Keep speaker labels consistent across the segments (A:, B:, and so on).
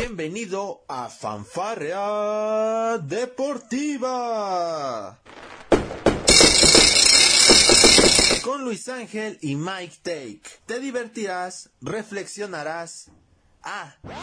A: Bienvenido a Fanfarrea Deportiva. Con Luis Ángel y Mike Take. Te divertirás, reflexionarás. Ah. También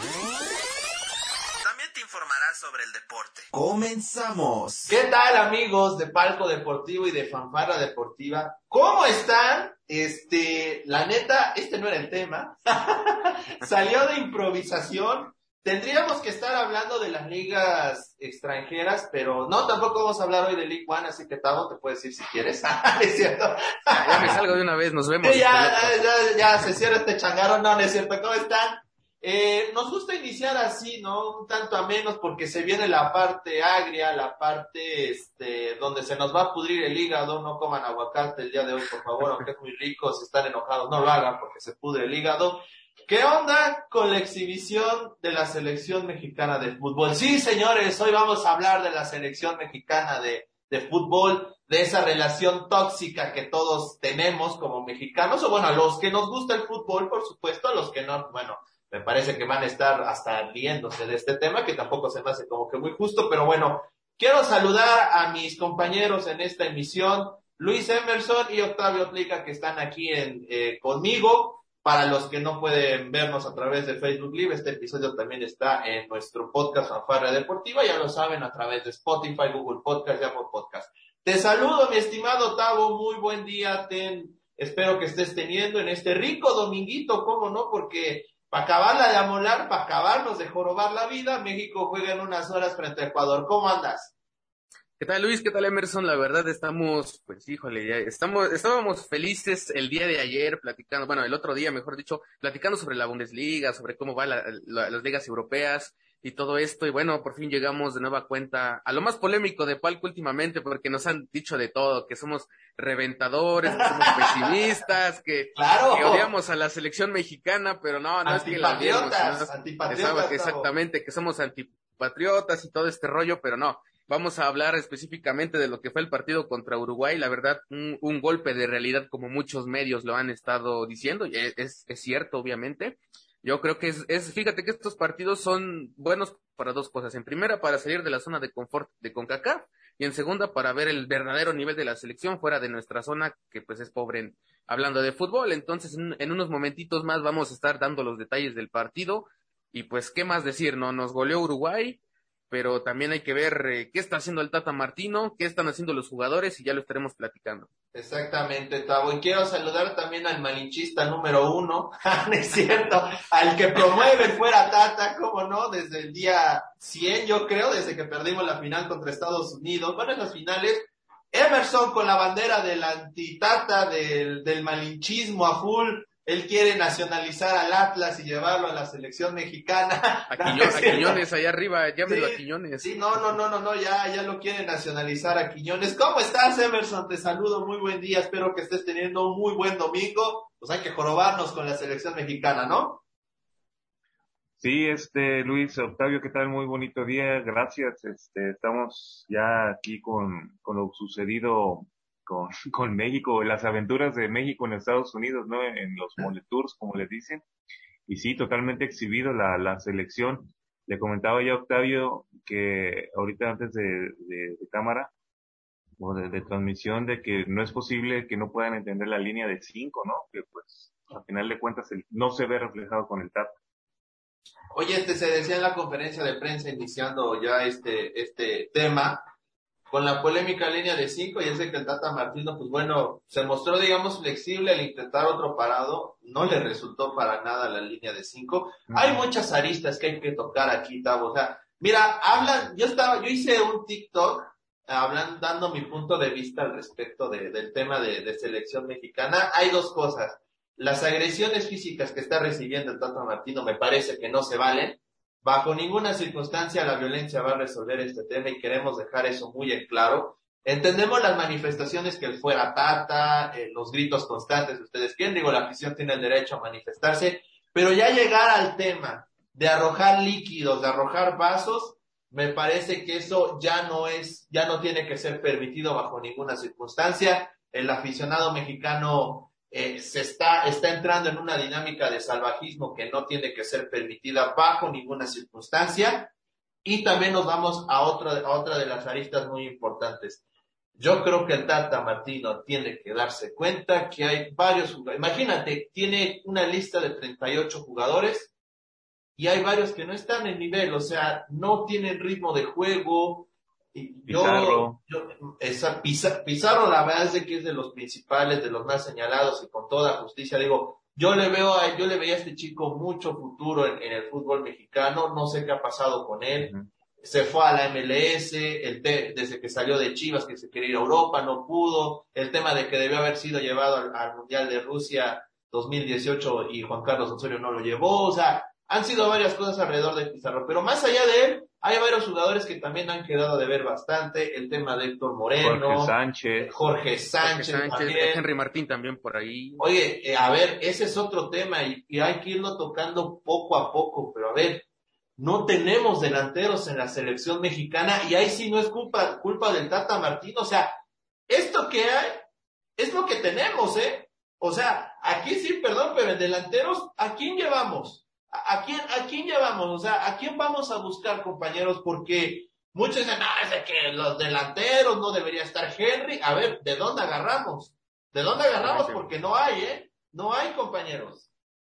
A: te informarás sobre el deporte. Comenzamos.
B: ¿Qué tal amigos de Palco Deportivo y de Fanfarra Deportiva? ¿Cómo están? Este, la neta, este no era el tema. Salió de improvisación. Tendríamos que estar hablando de las ligas extranjeras, pero no, tampoco vamos a hablar hoy de League One, así que Tavo te puedes ir si quieres. es cierto.
C: ya me salgo de una vez, nos vemos.
B: Sí, ya, ya, ya, ya, se cierra este changarro, no, no es cierto. ¿Cómo están? Eh, nos gusta iniciar así, ¿no? Un tanto a menos porque se viene la parte agria, la parte este, donde se nos va a pudrir el hígado. No coman aguacate el día de hoy, por favor, aunque es muy rico. Si están enojados, no lo hagan porque se pudre el hígado. ¿Qué onda con la exhibición de la selección mexicana de fútbol? Sí, señores, hoy vamos a hablar de la selección mexicana de, de fútbol, de esa relación tóxica que todos tenemos como mexicanos, o bueno, a los que nos gusta el fútbol, por supuesto, a los que no, bueno, me parece que van a estar hasta riéndose de este tema, que tampoco se me hace como que muy justo, pero bueno, quiero saludar a mis compañeros en esta emisión, Luis Emerson y Octavio Tlica, que están aquí en, eh, conmigo. Para los que no pueden vernos a través de Facebook Live, este episodio también está en nuestro podcast Fanfarra Deportiva, ya lo saben, a través de Spotify, Google Podcast Podcast. Te saludo, mi estimado Tavo, muy buen día, ten, espero que estés teniendo en este rico dominguito, ¿cómo no? Porque para acabarla de amolar, para acabarnos de jorobar la vida, México juega en unas horas frente a Ecuador. ¿Cómo andas?
C: ¿Qué tal Luis? ¿Qué tal Emerson? La verdad estamos, pues híjole, ya estamos, estábamos felices el día de ayer platicando, bueno, el otro día, mejor dicho, platicando sobre la Bundesliga, sobre cómo van la, la, las ligas europeas y todo esto. Y bueno, por fin llegamos de nueva cuenta a lo más polémico de Palco últimamente, porque nos han dicho de todo, que somos reventadores, que somos pesimistas, que,
B: claro.
C: que odiamos a la selección mexicana, pero no, no es que la odiemos, ¿no?
B: antipatriotas,
C: exactamente, que somos antipatriotas y todo este rollo, pero no. Vamos a hablar específicamente de lo que fue el partido contra Uruguay. La verdad, un, golpe de realidad, como muchos medios lo han estado diciendo, y es, es cierto, obviamente. Yo creo que es, es, fíjate que estos partidos son buenos para dos cosas. En primera, para salir de la zona de confort de CONCACAF, y en segunda, para ver el verdadero nivel de la selección fuera de nuestra zona, que pues es pobre en, hablando de fútbol. Entonces, en, en unos momentitos más vamos a estar dando los detalles del partido. Y pues, ¿qué más decir? No, nos goleó Uruguay, pero también hay que ver eh, qué está haciendo el Tata Martino, qué están haciendo los jugadores y ya lo estaremos platicando.
B: Exactamente, Tavo. Y quiero saludar también al malinchista número uno, ¿no es cierto? Al que promueve fuera Tata, cómo no, desde el día 100, yo creo, desde que perdimos la final contra Estados Unidos. Bueno, en las finales, Emerson con la bandera del antitata, del, del malinchismo a full, él quiere nacionalizar al Atlas y llevarlo a la selección mexicana.
C: A, Quiñones, a Quiñones allá arriba, llámelo
B: sí,
C: a Quiñones.
B: Sí, no, no, no, no, no, ya, ya lo quiere nacionalizar a Quiñones. ¿Cómo estás, Emerson? Te saludo, muy buen día, espero que estés teniendo un muy buen domingo. Pues hay que jorobarnos con la selección mexicana, ¿no?
D: Sí, este, Luis, Octavio, ¿qué tal? Muy bonito día, gracias. Este, estamos ya aquí con, con lo sucedido con, con México, las aventuras de México en Estados Unidos, ¿no? En los Moletours, como les dicen. Y sí, totalmente exhibido la, la selección. Le comentaba ya a Octavio que ahorita antes de, de, de cámara o de, de, transmisión de que no es posible que no puedan entender la línea de cinco, ¿no? Que pues al final de cuentas el, no se ve reflejado con el TAP.
B: Oye, este se decía en la conferencia de prensa iniciando ya este, este tema, con la polémica línea de cinco, y ese que el Tata Martino, pues bueno, se mostró, digamos, flexible al intentar otro parado, no le resultó para nada la línea de cinco. Uh -huh. Hay muchas aristas que hay que tocar aquí, Tavo, o sea, mira, hablan, yo estaba, yo hice un TikTok, hablan, dando mi punto de vista al respecto de, del tema de, de selección mexicana. Hay dos cosas. Las agresiones físicas que está recibiendo el Tata Martino me parece que no se valen. Bajo ninguna circunstancia la violencia va a resolver este tema y queremos dejar eso muy en claro. Entendemos las manifestaciones que el fuera Tata, eh, los gritos constantes, ustedes quieren, digo, la afición tiene el derecho a manifestarse, pero ya llegar al tema de arrojar líquidos, de arrojar vasos, me parece que eso ya no es, ya no tiene que ser permitido bajo ninguna circunstancia. El aficionado mexicano eh, se está, está entrando en una dinámica de salvajismo que no tiene que ser permitida bajo ninguna circunstancia. Y también nos vamos a otra, a otra de las aristas muy importantes. Yo creo que el Tata Martino tiene que darse cuenta que hay varios jugadores. Imagínate, tiene una lista de 38 jugadores y hay varios que no están en nivel, o sea, no tienen ritmo de juego. Yo, Yo, esa, Pizarro, la verdad es que es de los principales, de los más señalados y con toda justicia, digo, yo le veo a, yo le veía a este chico mucho futuro en, el fútbol mexicano, no sé qué ha pasado con él. Se fue a la MLS, el desde que salió de Chivas, que se quería ir a Europa, no pudo. El tema de que debió haber sido llevado al, al Mundial de Rusia 2018 y Juan Carlos Osorio no lo llevó. O sea, han sido varias cosas alrededor de Pizarro, pero más allá de él, hay varios jugadores que también han quedado de ver bastante. El tema de Héctor Moreno,
D: Jorge Sánchez,
B: Jorge Sánchez,
C: Henry Martín también por ahí.
B: Oye, eh, a ver, ese es otro tema y, y, hay que irlo tocando poco a poco, pero a ver, no tenemos delanteros en la selección mexicana y ahí sí no es culpa, culpa del Tata Martín. O sea, esto que hay es lo que tenemos, ¿eh? O sea, aquí sí, perdón, pero en delanteros, ¿a quién llevamos? ¿A quién, ¿A quién llevamos? O sea, ¿a quién vamos a buscar, compañeros? Porque muchos dicen, no, es de que los delanteros no debería estar Henry. A ver, ¿de dónde agarramos? ¿De dónde agarramos? Porque no hay, ¿eh? No hay, compañeros.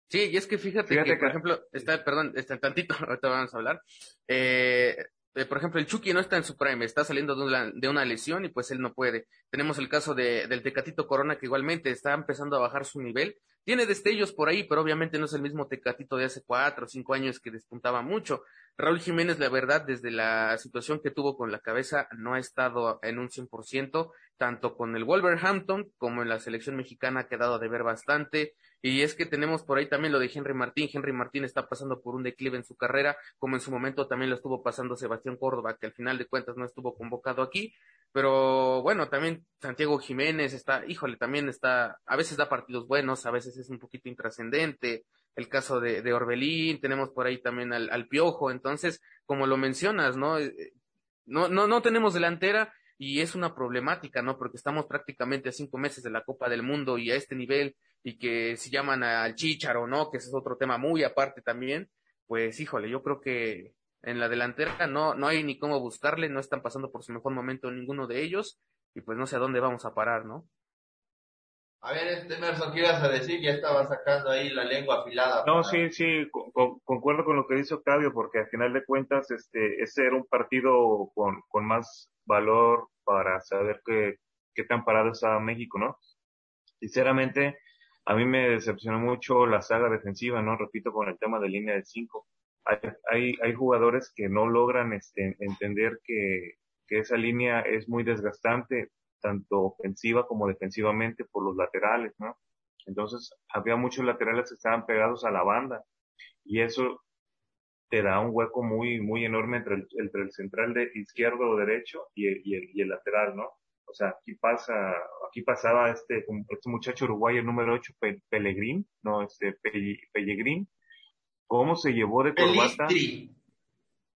C: Sí, y es que fíjate, que, por ejemplo, está, perdón, está tantito, ahorita vamos a hablar. Eh, eh, por ejemplo, el Chucky no está en su prime, está saliendo de una, de una lesión y pues él no puede. Tenemos el caso de, del Tecatito Corona que igualmente está empezando a bajar su nivel. Tiene destellos por ahí, pero obviamente no es el mismo Tecatito de hace cuatro o cinco años que despuntaba mucho. Raúl Jiménez, la verdad, desde la situación que tuvo con la cabeza, no ha estado en un 100%, tanto con el Wolverhampton como en la selección mexicana ha quedado de ver bastante. Y es que tenemos por ahí también lo de Henry Martín. Henry Martín está pasando por un declive en su carrera, como en su momento también lo estuvo pasando Sebastián Córdoba, que al final de cuentas no estuvo convocado aquí. Pero bueno, también Santiago Jiménez está, híjole, también está, a veces da partidos buenos, a veces es un poquito intrascendente. El caso de, de Orbelín, tenemos por ahí también al, al Piojo. Entonces, como lo mencionas, ¿no? Eh, no, no, no tenemos delantera y es una problemática, ¿no? Porque estamos prácticamente a cinco meses de la Copa del Mundo y a este nivel y que si llaman al Chicharo, ¿no? Que ese es otro tema muy aparte también, pues híjole, yo creo que en la delantera no, no hay ni cómo buscarle, no están pasando por su mejor momento ninguno de ellos y pues no sé a dónde vamos a parar, ¿no?
B: A ver, este Emerson, ¿qué ibas a decir? Ya estaba sacando ahí la lengua afilada.
D: No, sí, sí, concuerdo con lo que dice Octavio, porque al final de cuentas, este, ese era un partido con, con más valor para saber qué, qué tan parado estaba México, ¿no? Sinceramente, a mí me decepcionó mucho la saga defensiva, ¿no? Repito, con el tema de línea de cinco. Hay, hay, hay jugadores que no logran este, entender que, que esa línea es muy desgastante, tanto ofensiva como defensivamente por los laterales, ¿no? Entonces, había muchos laterales que estaban pegados a la banda y eso te da un hueco muy, muy enorme entre el, entre el central de izquierdo o derecho y y el, y el lateral, ¿no? O sea, aquí pasa, aquí pasaba este, este muchacho uruguayo número 8, Pellegrín, no, este, Pellegrín, cómo se llevó de corbata.
B: Pelistri.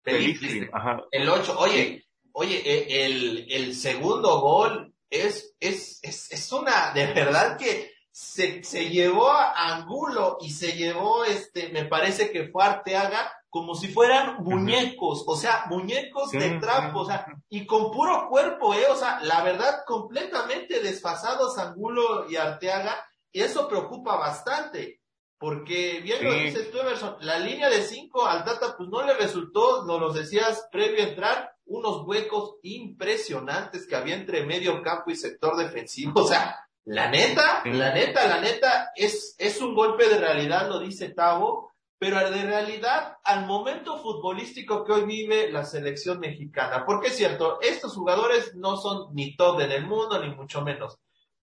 B: Pelistri. Ajá. El 8, oye, oye, e, el, el segundo gol es, es, es, es una, de verdad que se, se llevó a Angulo y se llevó, este, me parece que fue Arteaga, como si fueran muñecos, o sea, muñecos de trapo, o sea, y con puro cuerpo, eh, o sea, la verdad, completamente desfasados Angulo y Arteaga, y eso preocupa bastante, porque bien lo dices tú, Emerson, la línea de cinco al Tata, pues no le resultó, nos lo decías previo a entrar, unos huecos impresionantes que había entre medio campo y sector defensivo, o sea, la neta, la neta, la neta, es, es un golpe de realidad, lo dice Tavo, pero de realidad al momento futbolístico que hoy vive la selección mexicana. Porque es cierto, estos jugadores no son ni top en el mundo, ni mucho menos.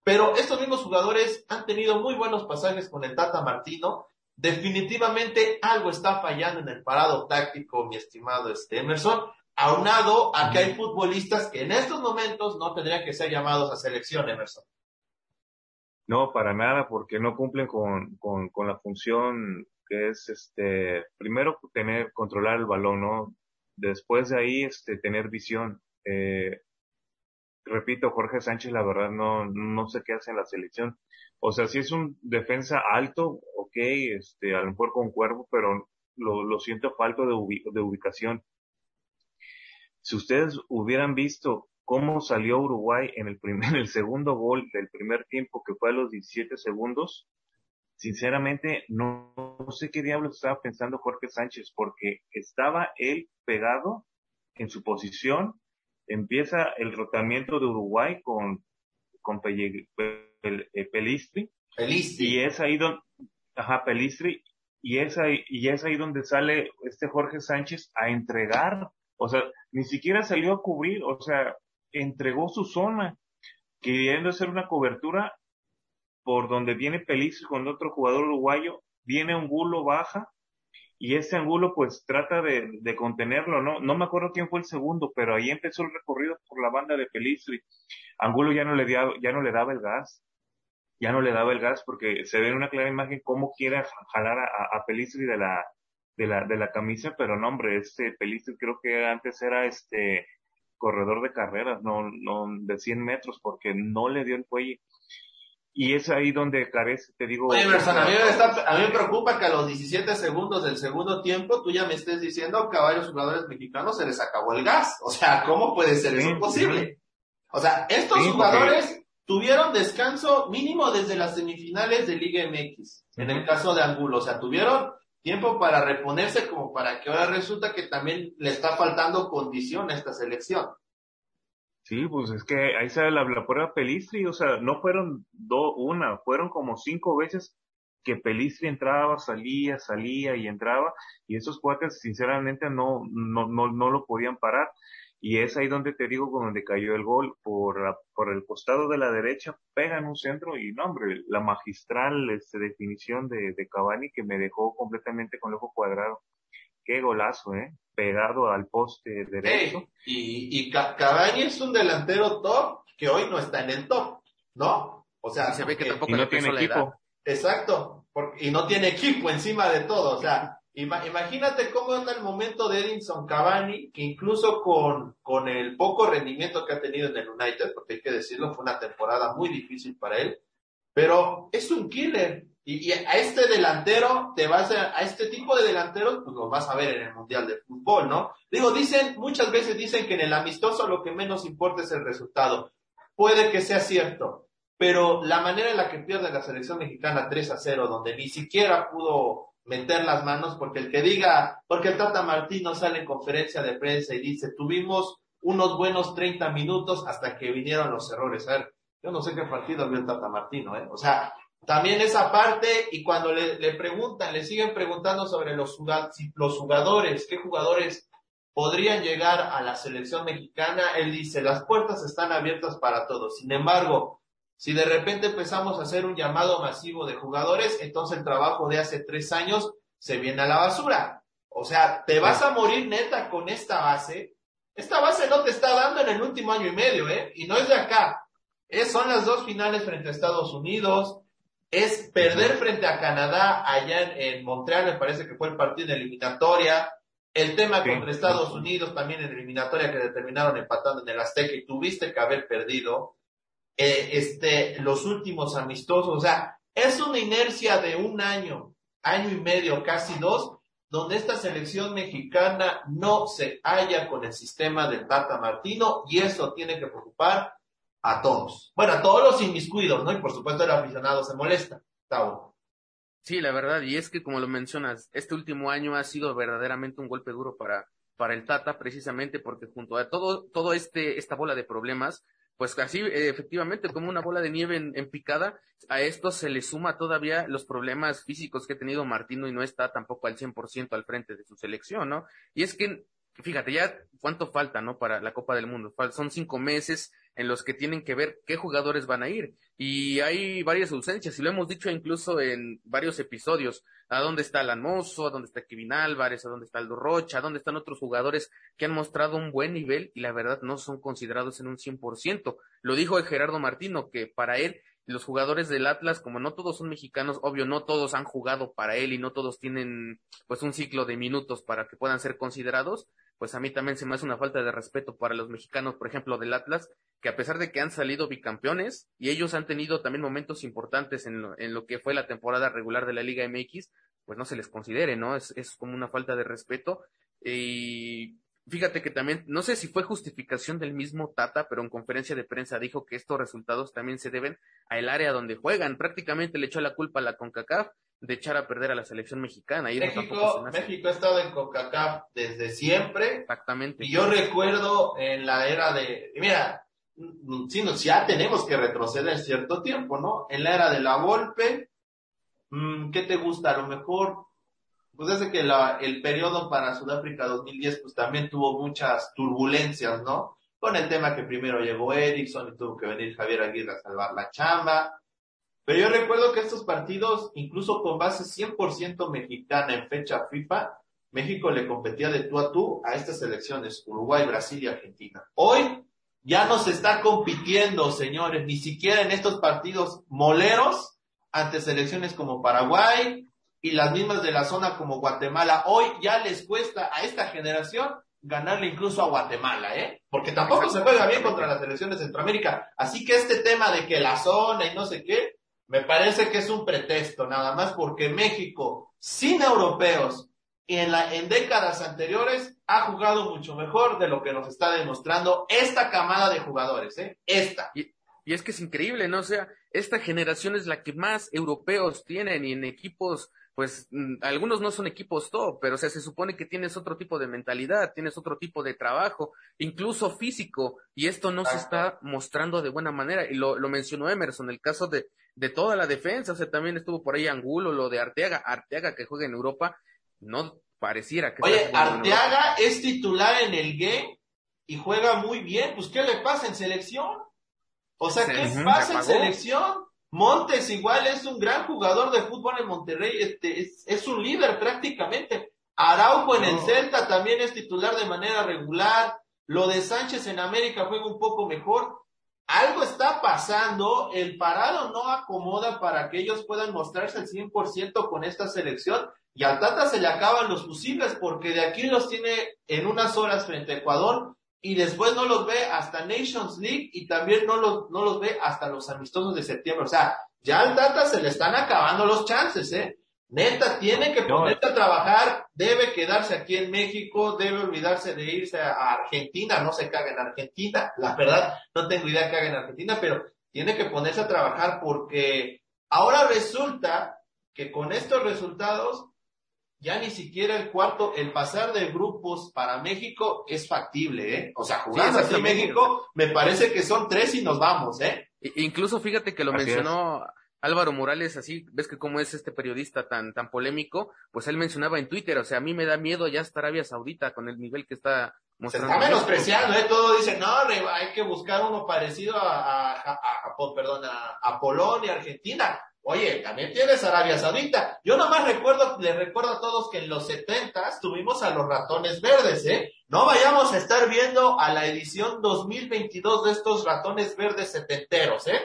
B: Pero estos mismos jugadores han tenido muy buenos pasajes con el Tata Martino. Definitivamente algo está fallando en el parado táctico, mi estimado este Emerson, aunado a que hay futbolistas que en estos momentos no tendrían que ser llamados a selección, Emerson.
D: No, para nada, porque no cumplen con, con, con la función que es este primero tener controlar el balón no después de ahí este tener visión eh, repito, Jorge Sánchez, la verdad, no, no sé qué hace en la selección. O sea, si es un defensa alto, ok, este, a lo mejor con cuervo, pero lo, siento falto de, de ubicación. Si ustedes hubieran visto cómo salió Uruguay en el primer, el segundo gol del primer tiempo, que fue a los 17 segundos, sinceramente no, no sé qué diablos estaba pensando Jorge Sánchez, porque estaba él pegado en su posición, empieza el rotamiento de Uruguay con, con eh, Pelistri,
B: Pelistri,
D: y es ahí donde, ajá, Pelistri, y es ahí, y es ahí donde sale este Jorge Sánchez a entregar, o sea, ni siquiera salió a cubrir, o sea, entregó su zona, queriendo hacer una cobertura por donde viene Pelistri con otro jugador uruguayo, viene Angulo, baja, y ese Angulo pues trata de, de, contenerlo, ¿no? No me acuerdo quién fue el segundo, pero ahí empezó el recorrido por la banda de Pelistri. Angulo ya no le, dio, ya no le daba el gas, ya no le daba el gas porque se ve en una clara imagen cómo quiere jalar a, a Pelistri de la, de la, de la camisa, pero no, hombre, este Pelistri creo que antes era este corredor de carreras, no, no, de 100 metros, porque no le dio el cuello. Y es ahí donde carece, te digo.
B: Oye, a, mí me está, a mí me preocupa que a los 17 segundos del segundo tiempo tú ya me estés diciendo que a varios jugadores mexicanos se les acabó el gas. O sea, ¿cómo puede ser eso posible? O sea, estos sí, jugadores porque... tuvieron descanso mínimo desde las semifinales de Liga MX, en el caso de Angulo. O sea, tuvieron tiempo para reponerse como para que ahora resulta que también le está faltando condición a esta selección.
D: Sí, pues es que ahí sale la, la prueba Pelistri, o sea, no fueron do, una, fueron como cinco veces que Pelistri entraba, salía, salía y entraba, y esos cuates sinceramente no, no, no, no lo podían parar. Y es ahí donde te digo, donde cayó el gol, por, la, por el costado de la derecha, pega en un centro y no, hombre, la magistral este, definición de, de Cavani que me dejó completamente con el ojo cuadrado. Qué golazo, ¿eh? Pegado al poste derecho.
B: Hey, y, y Cavani es un delantero top que hoy no está en el top, ¿no? O sea,
C: y se ve que tampoco
D: y no tiene equipo.
B: Exacto, porque, y no tiene equipo encima de todo, o sea, Imagínate cómo anda el momento de Edinson Cavani, que incluso con, con el poco rendimiento que ha tenido en el United, porque hay que decirlo, fue una temporada muy difícil para él, pero es un killer. Y, a este delantero, te vas a, a este tipo de delanteros, pues los vas a ver en el Mundial de Fútbol, ¿no? Digo, dicen, muchas veces dicen que en el amistoso lo que menos importa es el resultado. Puede que sea cierto, pero la manera en la que pierde la selección mexicana 3 a 0, donde ni siquiera pudo meter las manos, porque el que diga, porque el Tata Martino sale en conferencia de prensa y dice, tuvimos unos buenos 30 minutos hasta que vinieron los errores. A ver, yo no sé qué partido vio el Tata Martino, ¿eh? O sea, también esa parte, y cuando le, le preguntan, le siguen preguntando sobre los, los jugadores, qué jugadores podrían llegar a la selección mexicana, él dice, las puertas están abiertas para todos. Sin embargo, si de repente empezamos a hacer un llamado masivo de jugadores, entonces el trabajo de hace tres años se viene a la basura. O sea, te vas a morir neta con esta base. Esta base no te está dando en el último año y medio, ¿eh? Y no es de acá. Es, son las dos finales frente a Estados Unidos. Es perder frente a Canadá allá en, en Montreal, me parece que fue el partido de eliminatoria. El tema sí. contra Estados Unidos también en eliminatoria que determinaron empatando en el Azteca y tuviste que haber perdido eh, este, los últimos amistosos. O sea, es una inercia de un año, año y medio, casi dos, donde esta selección mexicana no se halla con el sistema del Tata Martino y eso tiene que preocupar a todos. Bueno, a todos los inmiscuidos, ¿no? Y por supuesto el aficionado se molesta. Tavo.
C: Sí, la verdad, y es que como lo mencionas, este último año ha sido verdaderamente un golpe duro para, para el Tata, precisamente porque junto a todo, todo este, esta bola de problemas, pues así, efectivamente, como una bola de nieve en, en, picada, a esto se le suma todavía los problemas físicos que ha tenido Martino y no está tampoco al 100% al frente de su selección, ¿no? Y es que, fíjate, ya cuánto falta, ¿no? Para la Copa del Mundo. Son cinco meses en los que tienen que ver qué jugadores van a ir. Y hay varias ausencias, y lo hemos dicho incluso en varios episodios. ¿A dónde está Alan Mozo? ¿A dónde está Kevin Álvarez? ¿A dónde está Aldo Rocha? ¿A dónde están otros jugadores que han mostrado un buen nivel y la verdad no son considerados en un 100%? Lo dijo Gerardo Martino, que para él los jugadores del Atlas, como no todos son mexicanos, obvio, no todos han jugado para él y no todos tienen pues un ciclo de minutos para que puedan ser considerados, pues a mí también se me hace una falta de respeto para los mexicanos, por ejemplo, del Atlas, que a pesar de que han salido bicampeones y ellos han tenido también momentos importantes en lo, en lo que fue la temporada regular de la Liga MX, pues no se les considere, ¿no? Es, es como una falta de respeto. Y fíjate que también, no sé si fue justificación del mismo Tata, pero en conferencia de prensa dijo que estos resultados también se deben al área donde juegan. Prácticamente le echó la culpa a la CONCACAF de echar a perder a la selección mexicana. Y
B: México, México ha estado en CONCACAF desde siempre.
C: Exactamente.
B: Y yo recuerdo en la era de, mira, sí, ya tenemos que retroceder cierto tiempo, ¿no? En la era de la Volpe, mm, ¿qué te gusta? A lo mejor, pues desde que la, el periodo para Sudáfrica 2010, pues también tuvo muchas turbulencias, ¿no? Con el tema que primero llegó Erickson y tuvo que venir Javier Aguirre a salvar la chamba pero yo recuerdo que estos partidos, incluso con base 100% mexicana en fecha FIFA, México le competía de tú a tú a estas selecciones, Uruguay, Brasil y Argentina. Hoy ya no se está compitiendo, señores, ni siquiera en estos partidos moleros ante selecciones como Paraguay y las mismas de la zona como Guatemala. Hoy ya les cuesta a esta generación ganarle incluso a Guatemala, ¿eh? Porque tampoco se juega bien contra las selecciones de Centroamérica. Así que este tema de que la zona y no sé qué, me parece que es un pretexto, nada más porque México, sin europeos y en, la, en décadas anteriores, ha jugado mucho mejor de lo que nos está demostrando esta camada de jugadores, ¿eh? Esta.
C: Y, y es que es increíble, ¿no? O sea, esta generación es la que más europeos tienen y en equipos pues mm, algunos no son equipos top, pero o sea, se supone que tienes otro tipo de mentalidad, tienes otro tipo de trabajo, incluso físico, y esto no se está mostrando de buena manera. Y lo, lo mencionó Emerson, el caso de, de toda la defensa, o sea, también estuvo por ahí Angulo, lo de Arteaga, Arteaga que juega en Europa, no pareciera que...
B: Oye, Arteaga es titular en el game y juega muy bien, pues ¿qué le pasa en selección? O sea, ¿qué pasa en selección? Montes igual es un gran jugador de fútbol en Monterrey, este, es, es un líder prácticamente. Araujo en el Celta también es titular de manera regular. Lo de Sánchez en América juega un poco mejor. Algo está pasando, el parado no acomoda para que ellos puedan mostrarse al 100% con esta selección y al Tata se le acaban los fusibles porque de aquí los tiene en unas horas frente a Ecuador y después no los ve hasta Nations League y también no los, no los ve hasta los amistosos de septiembre. O sea, ya al Tata se le están acabando los chances, ¿eh? Neta, tiene que ponerse a trabajar, debe quedarse aquí en México, debe olvidarse de irse a Argentina, no se caga en Argentina, la verdad, no tengo idea que haga en Argentina, pero tiene que ponerse a trabajar porque ahora resulta que con estos resultados ya ni siquiera el cuarto, el pasar de grupos para México es factible, ¿eh? O sea, jugando sí, México, me parece que son tres y nos vamos, ¿eh?
C: Incluso fíjate que lo así mencionó es. Álvaro Morales, así, ves que como es este periodista tan, tan polémico, pues él mencionaba en Twitter, o sea, a mí me da miedo ya estar Arabia Saudita con el nivel que está
B: mostrando. Se está menospreciando, ¿eh? Todo dice, no, hay que buscar uno parecido a, a, a, a perdón, a, Polonia, Argentina. Oye, también tienes Arabia Saudita. Yo nomás recuerdo, les recuerdo a todos que en los setentas tuvimos a los ratones verdes, ¿eh? No vayamos a estar viendo a la edición 2022 de estos ratones verdes setenteros, ¿eh?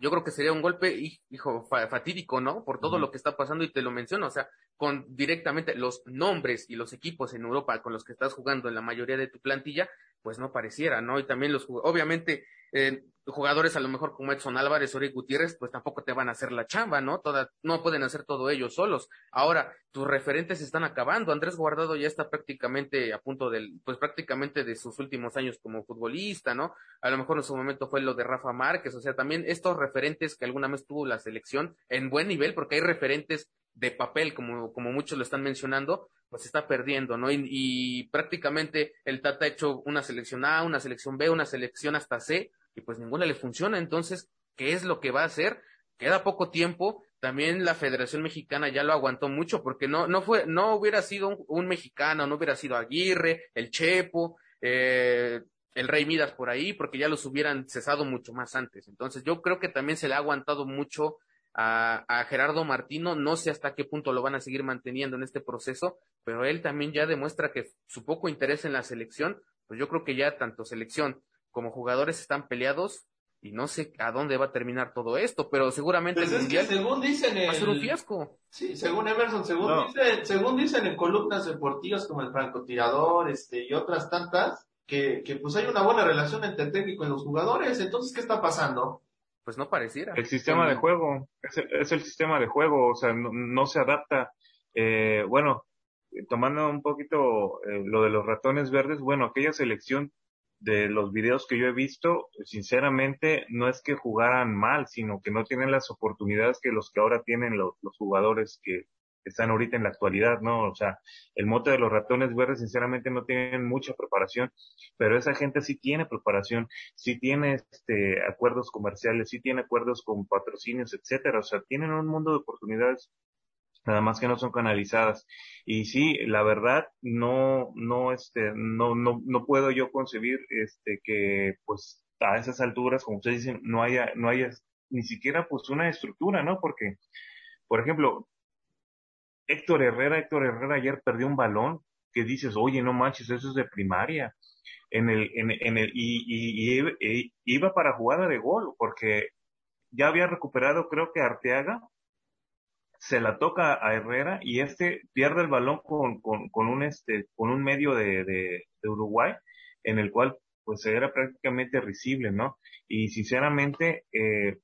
C: Yo creo que sería un golpe, hijo, fatídico, ¿no? Por todo uh -huh. lo que está pasando y te lo menciono, o sea, con directamente los nombres y los equipos en Europa con los que estás jugando en la mayoría de tu plantilla, pues no pareciera, ¿no? Y también los, obviamente, eh, jugadores a lo mejor como Edson Álvarez o Gutiérrez, pues tampoco te van a hacer la chamba, ¿no? Toda, no pueden hacer todo ellos solos. Ahora, tus referentes están acabando. Andrés Guardado ya está prácticamente a punto del, pues prácticamente de sus últimos años como futbolista, ¿no? A lo mejor en su momento fue lo de Rafa Márquez, o sea, también estos referentes que alguna vez tuvo la selección en buen nivel, porque hay referentes de papel, como, como muchos lo están mencionando, pues está perdiendo, ¿no? Y, y prácticamente el Tata ha hecho una selección A, una selección B, una selección hasta C, y pues ninguna le funciona. Entonces, ¿qué es lo que va a hacer? Queda poco tiempo. También la Federación Mexicana ya lo aguantó mucho porque no, no fue, no hubiera sido un, un mexicano, no hubiera sido Aguirre, el Chepo, eh, el Rey Midas por ahí, porque ya los hubieran cesado mucho más antes. Entonces, yo creo que también se le ha aguantado mucho a, a, Gerardo Martino. No sé hasta qué punto lo van a seguir manteniendo en este proceso, pero él también ya demuestra que su poco interés en la selección, pues yo creo que ya tanto selección como jugadores están peleados y no sé a dónde va a terminar todo esto, pero seguramente
B: pues es que según dicen
C: va a ser un fiasco.
B: Sí, según Emerson, según dicen, según dicen en columnas deportivas como el francotirador, este y otras tantas, que, que pues hay una buena relación entre el técnico y los jugadores. Entonces, ¿qué está pasando?
C: Pues no pareciera.
D: El sistema de juego, es el, sistema de juego, o sea, no, se adapta. Eh, bueno, tomando un poquito eh, lo de los ratones verdes, bueno, aquella selección de los videos que yo he visto, sinceramente, no es que jugaran mal, sino que no tienen las oportunidades que los que ahora tienen los, los jugadores que, están ahorita en la actualidad, ¿no? O sea, el mote de los ratones verdes, sinceramente, no tienen mucha preparación, pero esa gente sí tiene preparación, sí tiene este, acuerdos comerciales, sí tiene acuerdos con patrocinios, etcétera. O sea, tienen un mundo de oportunidades nada más que no son canalizadas. Y sí, la verdad, no, no, este, no, no, no puedo yo concebir, este, que, pues, a esas alturas, como ustedes dicen, no haya, no haya ni siquiera, pues, una estructura, ¿no? Porque, por ejemplo, Héctor Herrera, Héctor Herrera ayer perdió un balón que dices, oye, no manches, eso es de primaria. En el, en, en el, y, y, iba para jugada de gol, porque ya había recuperado, creo que Arteaga, se la toca a Herrera y este pierde el balón con, con, un este, con un medio de, de, de, Uruguay, en el cual pues era prácticamente risible, ¿no? Y sinceramente, eh,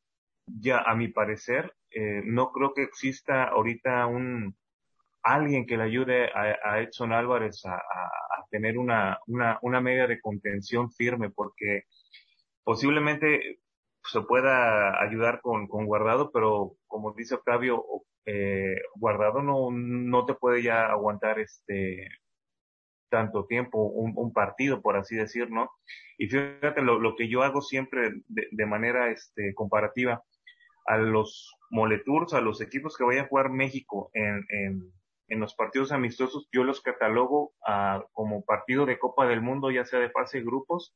D: ya a mi parecer, eh, no creo que exista ahorita un, alguien que le ayude a, Edson Álvarez a, tener una, una, media de contención firme, porque posiblemente se pueda ayudar con, Guardado, pero como dice Octavio, eh, Guardado no, no te puede ya aguantar este tanto tiempo, un, un partido, por así decir, ¿no? Y fíjate lo, lo que yo hago siempre de, de manera este, comparativa a los moletours, a los equipos que vaya a jugar México en, en, en los partidos amistosos yo los catalogo a, como partido de Copa del Mundo, ya sea de fase de grupos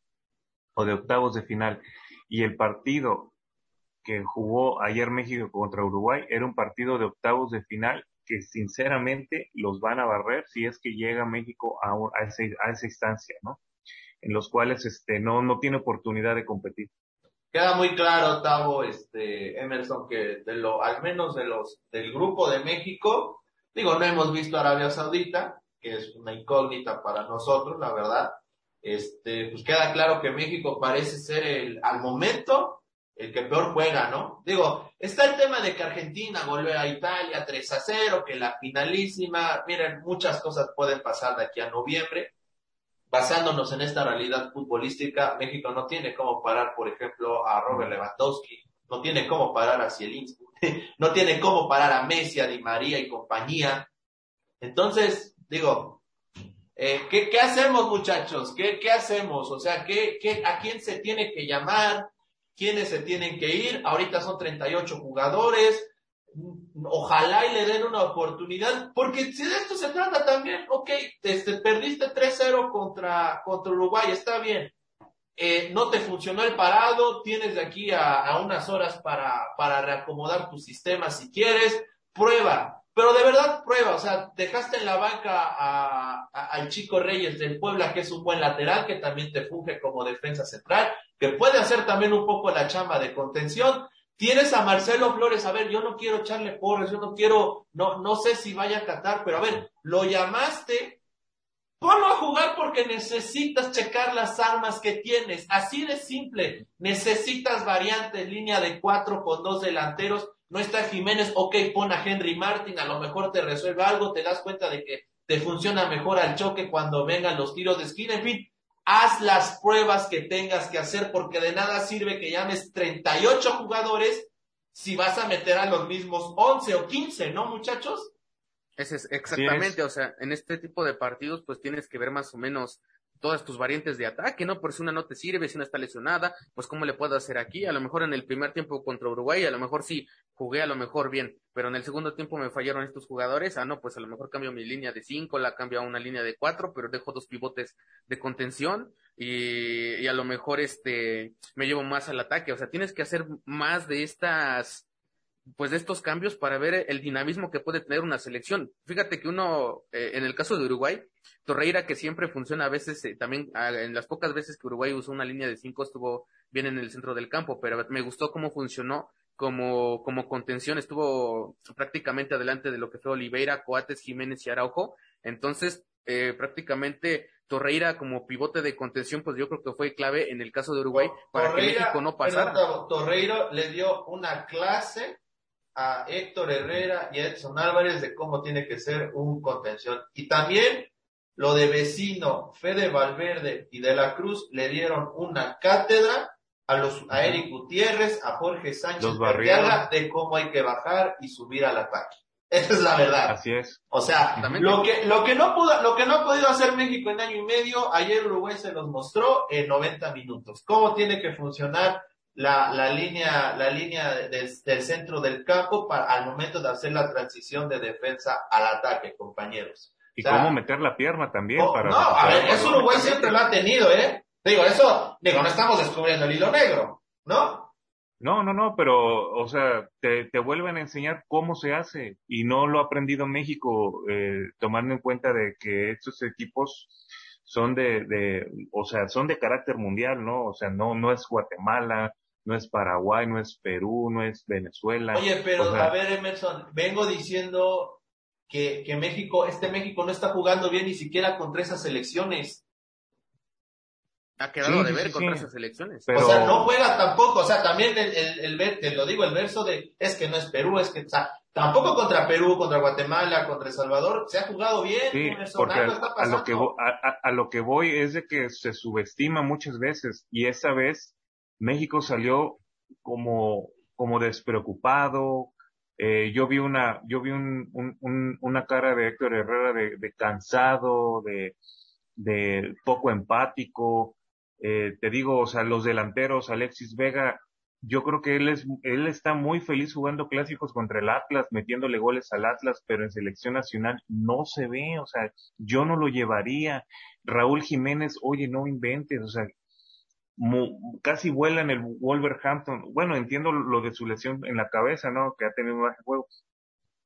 D: o de octavos de final. Y el partido que jugó ayer México contra Uruguay era un partido de octavos de final que sinceramente los van a barrer si es que llega México a, a, a esa instancia, ¿no? En los cuales este no no tiene oportunidad de competir.
B: Queda muy claro, Tavo, este Emerson, que de lo al menos de los del grupo de México Digo, no hemos visto Arabia Saudita, que es una incógnita para nosotros, la verdad. Este, pues queda claro que México parece ser el, al momento, el que peor juega, ¿no? Digo, está el tema de que Argentina vuelve a Italia 3 a 0, que la finalísima, miren, muchas cosas pueden pasar de aquí a noviembre. Basándonos en esta realidad futbolística, México no tiene cómo parar, por ejemplo, a Robert Lewandowski, no tiene cómo parar a Zielinski, no tiene cómo parar a Messi, a Di María y compañía. Entonces, digo, eh, ¿qué, ¿qué, hacemos muchachos? ¿Qué, ¿Qué, hacemos? O sea, ¿qué, ¿qué, ¿a quién se tiene que llamar? ¿Quiénes se tienen que ir? Ahorita son 38 jugadores. Ojalá y le den una oportunidad, porque si de esto se trata también, ok, este, perdiste 3-0 contra, contra Uruguay, está bien, eh, no te funcionó el parado, tienes de aquí a, unas horas para, para reacomodar tu sistema si quieres, prueba, pero de verdad prueba, o sea, dejaste en la banca a, al chico Reyes del Puebla, que es un buen lateral, que también te funge como defensa central, que puede hacer también un poco la chamba de contención. Tienes a Marcelo Flores, a ver, yo no quiero echarle porres, yo no quiero, no, no sé si vaya a catar, pero a ver, lo llamaste Ponlo a jugar porque necesitas checar las armas que tienes. Así de simple. Necesitas variante, línea de cuatro con dos delanteros. No está Jiménez, ok, pon a Henry Martin, a lo mejor te resuelve algo, te das cuenta de que te funciona mejor al choque cuando vengan los tiros de esquina. En fin, haz las pruebas que tengas que hacer porque de nada sirve que llames 38 jugadores si vas a meter a los mismos 11 o 15, ¿no, muchachos?
C: Ese es exactamente, o sea, en este tipo de partidos pues tienes que ver más o menos todas tus variantes de ataque, ¿no? Por si una no te sirve, si una está lesionada, pues cómo le puedo hacer aquí. A lo mejor en el primer tiempo contra Uruguay, a lo mejor sí, jugué a lo mejor bien, pero en el segundo tiempo me fallaron estos jugadores. Ah, no, pues a lo mejor cambio mi línea de cinco, la cambio a una línea de cuatro, pero dejo dos pivotes de contención y, y a lo mejor este me llevo más al ataque. O sea, tienes que hacer más de estas pues de estos cambios para ver el dinamismo que puede tener una selección. Fíjate que uno, eh, en el caso de Uruguay, Torreira que siempre funciona a veces, eh, también ah, en las pocas veces que Uruguay usó una línea de cinco estuvo bien en el centro del campo, pero me gustó cómo funcionó como, como contención, estuvo prácticamente adelante de lo que fue Oliveira, Coates, Jiménez y Araujo, entonces eh, prácticamente Torreira como pivote de contención, pues yo creo que fue clave en el caso de Uruguay para que México no pasara.
B: Torreira le dio una clase a Héctor Herrera y a Edson Álvarez de cómo tiene que ser un contención. Y también lo de vecino Fede Valverde y de la Cruz le dieron una cátedra a los a Eric Gutiérrez, a Jorge Sánchez de cómo hay que bajar y subir al ataque. Esa es la verdad.
D: Así es.
B: O sea, lo que, lo que no pudo, lo que no ha podido hacer México en año y medio, ayer Uruguay se los mostró en 90 minutos. Cómo tiene que funcionar la, la línea, la línea del centro del campo para, al momento de hacer la transición de defensa al ataque, compañeros.
D: Y cómo meter la pierna también
B: oh,
D: para.
B: No, a ver, eso Uruguay siempre lo ha tenido, ¿eh? Digo, eso, digo, no estamos descubriendo el hilo negro, ¿no?
D: No, no, no, pero, o sea, te, te vuelven a enseñar cómo se hace y no lo ha aprendido México, eh, tomando en cuenta de que estos equipos son de, de, o sea, son de carácter mundial, ¿no? O sea, no, no es Guatemala, no es Paraguay, no es Perú, no es Venezuela.
B: Oye, pero a ver, Emerson, vengo diciendo que, que México, este México no está jugando bien ni siquiera contra esas elecciones.
C: Ha quedado de ver contra esas elecciones.
B: O sea, no juega tampoco, o sea, también el, el, el, te lo digo, el verso de, es que no es Perú, es que, o sea, tampoco contra Perú, contra Guatemala, contra El Salvador, se ha jugado bien.
D: Sí, porque a, lo que a, a, lo que voy es de que se subestima muchas veces y esa vez México salió como, como despreocupado. Eh, yo vi una, yo vi un, un, una cara de Héctor Herrera de, de cansado, de, de poco empático. Eh, te digo, o sea, los delanteros, Alexis Vega, yo creo que él es, él está muy feliz jugando clásicos contra el Atlas, metiéndole goles al Atlas, pero en selección nacional no se ve, o sea, yo no lo llevaría. Raúl Jiménez, oye, no inventes, o sea, casi vuela en el Wolverhampton. Bueno, entiendo lo de su lesión en la cabeza, ¿no? Que ha tenido un bajo juego.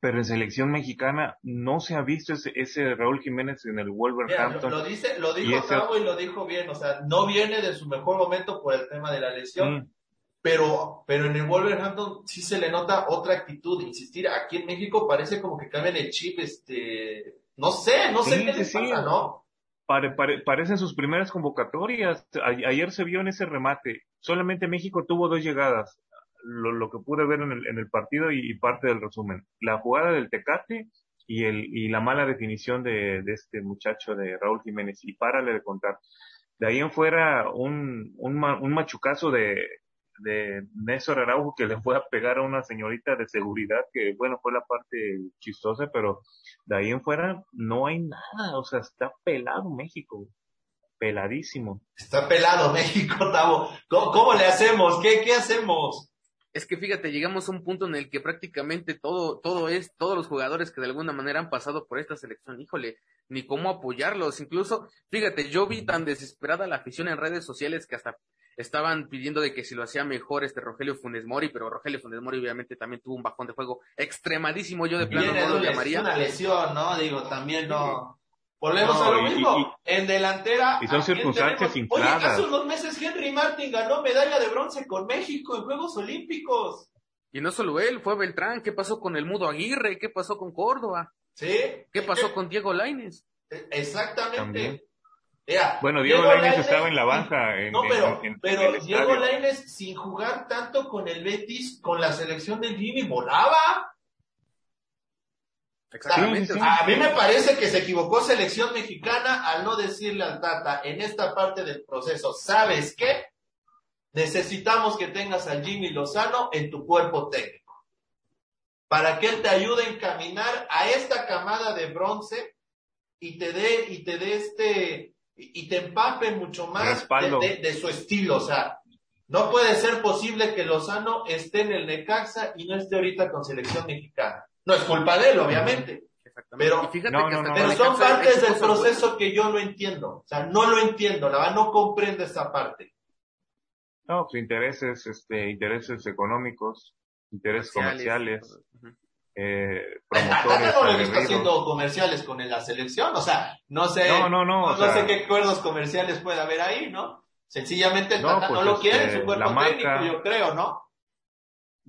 D: Pero en selección mexicana no se ha visto ese, ese Raúl Jiménez en el Wolverhampton.
B: lo, dice, lo dijo y y lo dijo bien. O sea, no viene de su mejor momento por el tema de la lesión. Mm. Pero, pero en el Wolverhampton sí se le nota otra actitud. Insistir, aquí en México parece como que cambian el chip, este, no sé, no sé qué les pasa, ¿no?
D: Parecen sus primeras convocatorias. ayer se vio en ese remate. Solamente México tuvo dos llegadas. Lo, lo que pude ver en el, en el partido y, parte del resumen. La jugada del Tecate y, el, y la mala definición de, de este muchacho de Raúl Jiménez. Y párale de contar. De ahí en fuera, un, un, un machucazo de, de Néstor Araujo que le fue a pegar a una señorita de seguridad, que bueno, fue la parte chistosa, pero de ahí en fuera no hay nada, o sea, está pelado México, peladísimo.
B: Está pelado México, Tavo. ¿Cómo, le hacemos? ¿Qué, ¿Qué hacemos?
C: Es que fíjate, llegamos a un punto en el que prácticamente todo, todo es, todos los jugadores que de alguna manera han pasado por esta selección, híjole, ni cómo apoyarlos. Incluso, fíjate, yo vi tan desesperada la afición en redes sociales que hasta estaban pidiendo de que si lo hacía mejor este Rogelio Funes Mori, pero Rogelio Funes Mori obviamente también tuvo un bajón de juego extremadísimo, yo de plano no lo llamaría.
B: una lesión, ¿no? Digo, también no. Volvemos a lo mismo. en delantera.
D: Y son circunstancias infladas.
B: Oye, hace unos meses Henry Martin ganó medalla de bronce con México en Juegos Olímpicos.
C: Y no solo él, fue Beltrán. ¿Qué pasó con el Mudo Aguirre? ¿Qué pasó con Córdoba?
B: Sí.
C: ¿Qué pasó con Diego Laines?
B: E, exactamente
D: bueno, Diego, Lainez estaba en la banca.
B: no, pero, pero Diego Lainez, sin jugar tanto con el Betis, con la selección del Jimmy, volaba. Exactamente. A mí me parece que se equivocó selección mexicana al no decirle al Tata en esta parte del proceso, ¿sabes qué? Necesitamos que tengas al Jimmy Lozano en tu cuerpo técnico. Para que él te ayude a encaminar a esta camada de bronce y te dé, y te dé este, y te empape mucho más de, su estilo. O sea, no puede ser posible que Lozano esté en el Necaxa y no esté ahorita con selección mexicana. No es culpa de él, obviamente. Pero, pero son partes del proceso que yo no entiendo. O sea, no lo entiendo, la verdad no comprendo esa parte.
D: No, pues intereses, este, intereses económicos, intereses comerciales eh, promotores.
B: no lo he visto haciendo comerciales con la selección, o sea, no sé,
D: no, no, no,
B: no, sé qué acuerdos comerciales puede haber ahí, ¿no? Sencillamente el no, Tata pues, no lo quiere en su este, cuerpo
D: marca,
B: técnico, yo creo, ¿no?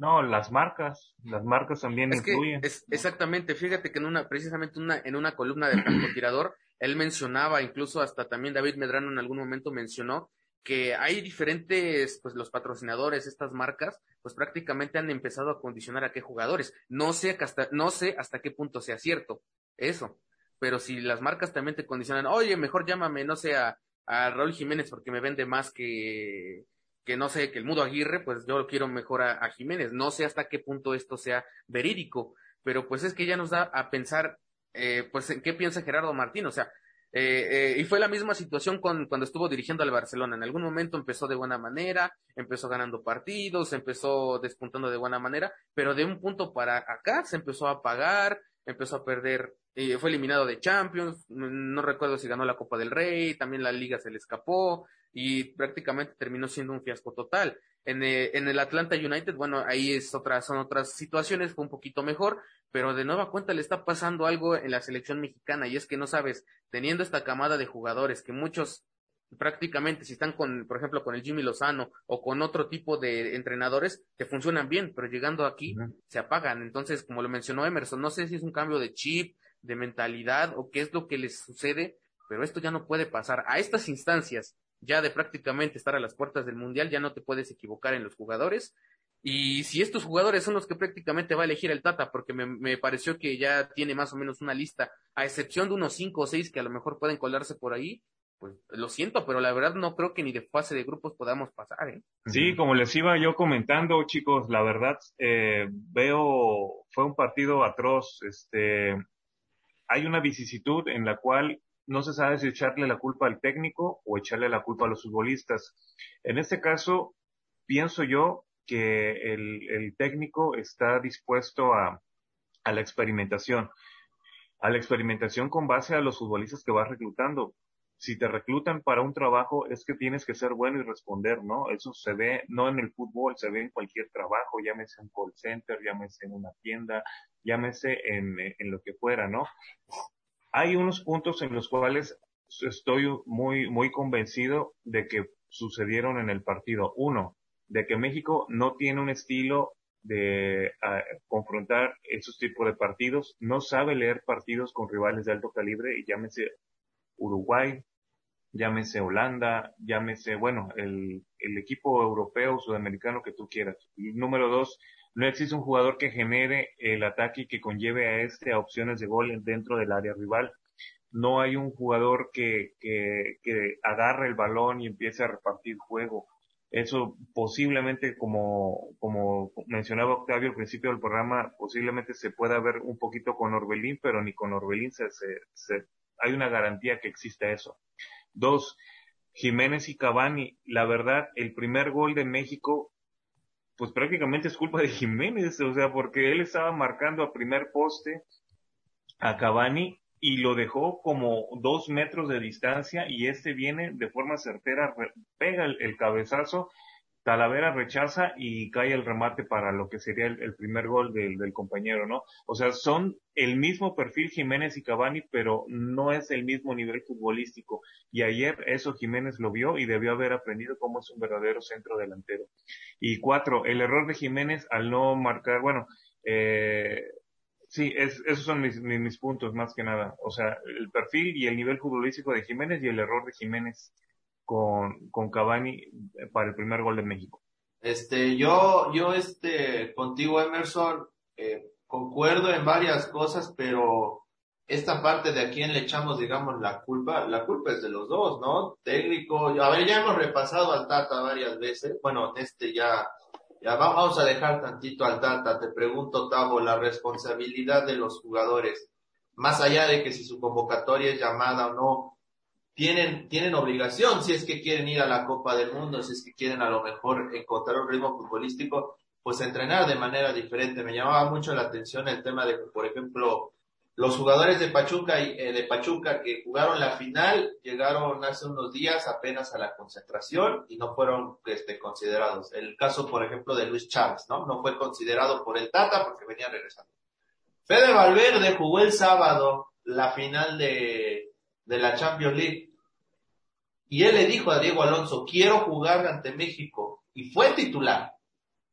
D: No, las marcas, las marcas también influyen.
C: es, exactamente, fíjate que en una, precisamente una, en una columna del francotirador, él mencionaba, incluso hasta también David Medrano en algún momento mencionó, que hay diferentes, pues los patrocinadores, estas marcas, pues prácticamente han empezado a condicionar a qué jugadores. No sé hasta, no sé hasta qué punto sea cierto eso, pero si las marcas también te condicionan, oye, mejor llámame, no sé, a, a Raúl Jiménez porque me vende más que, que no sé, que el Mudo Aguirre, pues yo lo quiero mejor a, Jiménez. No sé hasta qué punto esto sea verídico, pero pues es que ya nos da a pensar, eh, pues en qué piensa Gerardo Martín, o sea, eh, eh, y fue la misma situación con, cuando estuvo dirigiendo al Barcelona. En algún momento empezó de buena manera, empezó ganando partidos, empezó despuntando de buena manera, pero de un punto para acá se empezó a pagar, empezó a perder, y fue eliminado de Champions, no recuerdo si ganó la Copa del Rey, también la Liga se le escapó y prácticamente terminó siendo un fiasco total. En, eh, en el Atlanta United, bueno, ahí es otra, son otras situaciones, fue un poquito mejor, pero de nueva cuenta le está pasando algo en la selección mexicana y es que no sabes, teniendo esta camada de jugadores que muchos prácticamente si están con, por ejemplo, con el Jimmy Lozano o con otro tipo de entrenadores que funcionan bien, pero llegando aquí se apagan. Entonces, como lo mencionó Emerson, no sé si es un cambio de chip, de mentalidad o qué es lo que les sucede, pero esto ya no puede pasar. A estas instancias, ya de prácticamente estar a las puertas del Mundial, ya no te puedes equivocar en los jugadores y si estos jugadores son los que prácticamente va a elegir el Tata, porque me, me, pareció que ya tiene más o menos una lista, a excepción de unos cinco o seis que a lo mejor pueden colarse por ahí, pues lo siento, pero la verdad no creo que ni de fase de grupos podamos pasar. ¿eh?
D: Sí, como les iba yo comentando, chicos, la verdad eh, veo, fue un partido atroz. Este, hay una vicisitud en la cual no se sabe si echarle la culpa al técnico o echarle la culpa a los futbolistas. En este caso, pienso yo que el, técnico está dispuesto a, la experimentación, a la experimentación con base a los futbolistas que va reclutando. Si te reclutan para un trabajo es que tienes que ser bueno y responder, ¿no? Eso se ve no en el fútbol, se ve en cualquier trabajo, llámese en call center, llámese en una tienda, llámese en, en lo que fuera, ¿no? Hay unos puntos en los cuales estoy muy, muy convencido de que sucedieron en el partido. Uno, de que México no tiene un estilo de confrontar esos tipos de partidos, no sabe leer partidos con rivales de alto calibre y llámese Uruguay, llámese Holanda, llámese, bueno, el, el equipo europeo, sudamericano que tú quieras. número dos, no existe un jugador que genere el ataque y que conlleve a este a opciones de gol dentro del área rival. No hay un jugador que, que, que agarre el balón y empiece a repartir juego. Eso posiblemente, como, como mencionaba Octavio al principio del programa, posiblemente se pueda ver un poquito con Orbelín, pero ni con Orbelín se, se, hay una garantía que exista eso. Dos, Jiménez y Cavani, la verdad, el primer gol de México, pues prácticamente es culpa de Jiménez, o sea, porque él estaba marcando a primer poste a Cavani y lo dejó como dos metros de distancia y este viene de forma certera, pega el, cabezazo, Talavera rechaza y cae el remate para lo que sería el, primer gol del, compañero, ¿no? O sea, son el mismo perfil Jiménez y Cavani, pero no es el mismo nivel futbolístico. Y ayer eso Jiménez lo vio y debió haber aprendido cómo es un verdadero centro delantero. Y cuatro, el error de Jiménez al no marcar, bueno, eh, Sí, es, esos son mis, mis, puntos más que nada. O sea, el perfil y el nivel futbolístico de Jiménez y el error de Jiménez con, con Cavani para el primer gol de México.
B: Este, yo, yo, este, contigo, Emerson, eh, concuerdo en varias cosas, pero esta parte de a quién le echamos, digamos, la culpa, la culpa es de los dos, ¿no? Técnico, a ver, ya hemos repasado al Tata varias veces, bueno, este ya ya vamos a dejar tantito al Tata. Te pregunto, Tavo, la responsabilidad de los jugadores, más allá de que si su convocatoria es llamada o no, tienen, tienen obligación si es que quieren ir a la Copa del Mundo, si es que quieren a lo mejor encontrar un ritmo futbolístico, pues entrenar de manera diferente. Me llamaba mucho la atención el tema de, por ejemplo, los jugadores de Pachuca y eh, de Pachuca que jugaron la final llegaron hace unos días apenas a la concentración y no fueron este, considerados. El caso, por ejemplo, de Luis Chávez, ¿no? No fue considerado por el Tata porque venía regresando. Fede Valverde jugó el sábado la final de, de la Champions League Y él le dijo a Diego Alonso, quiero jugar ante México. Y fue titular.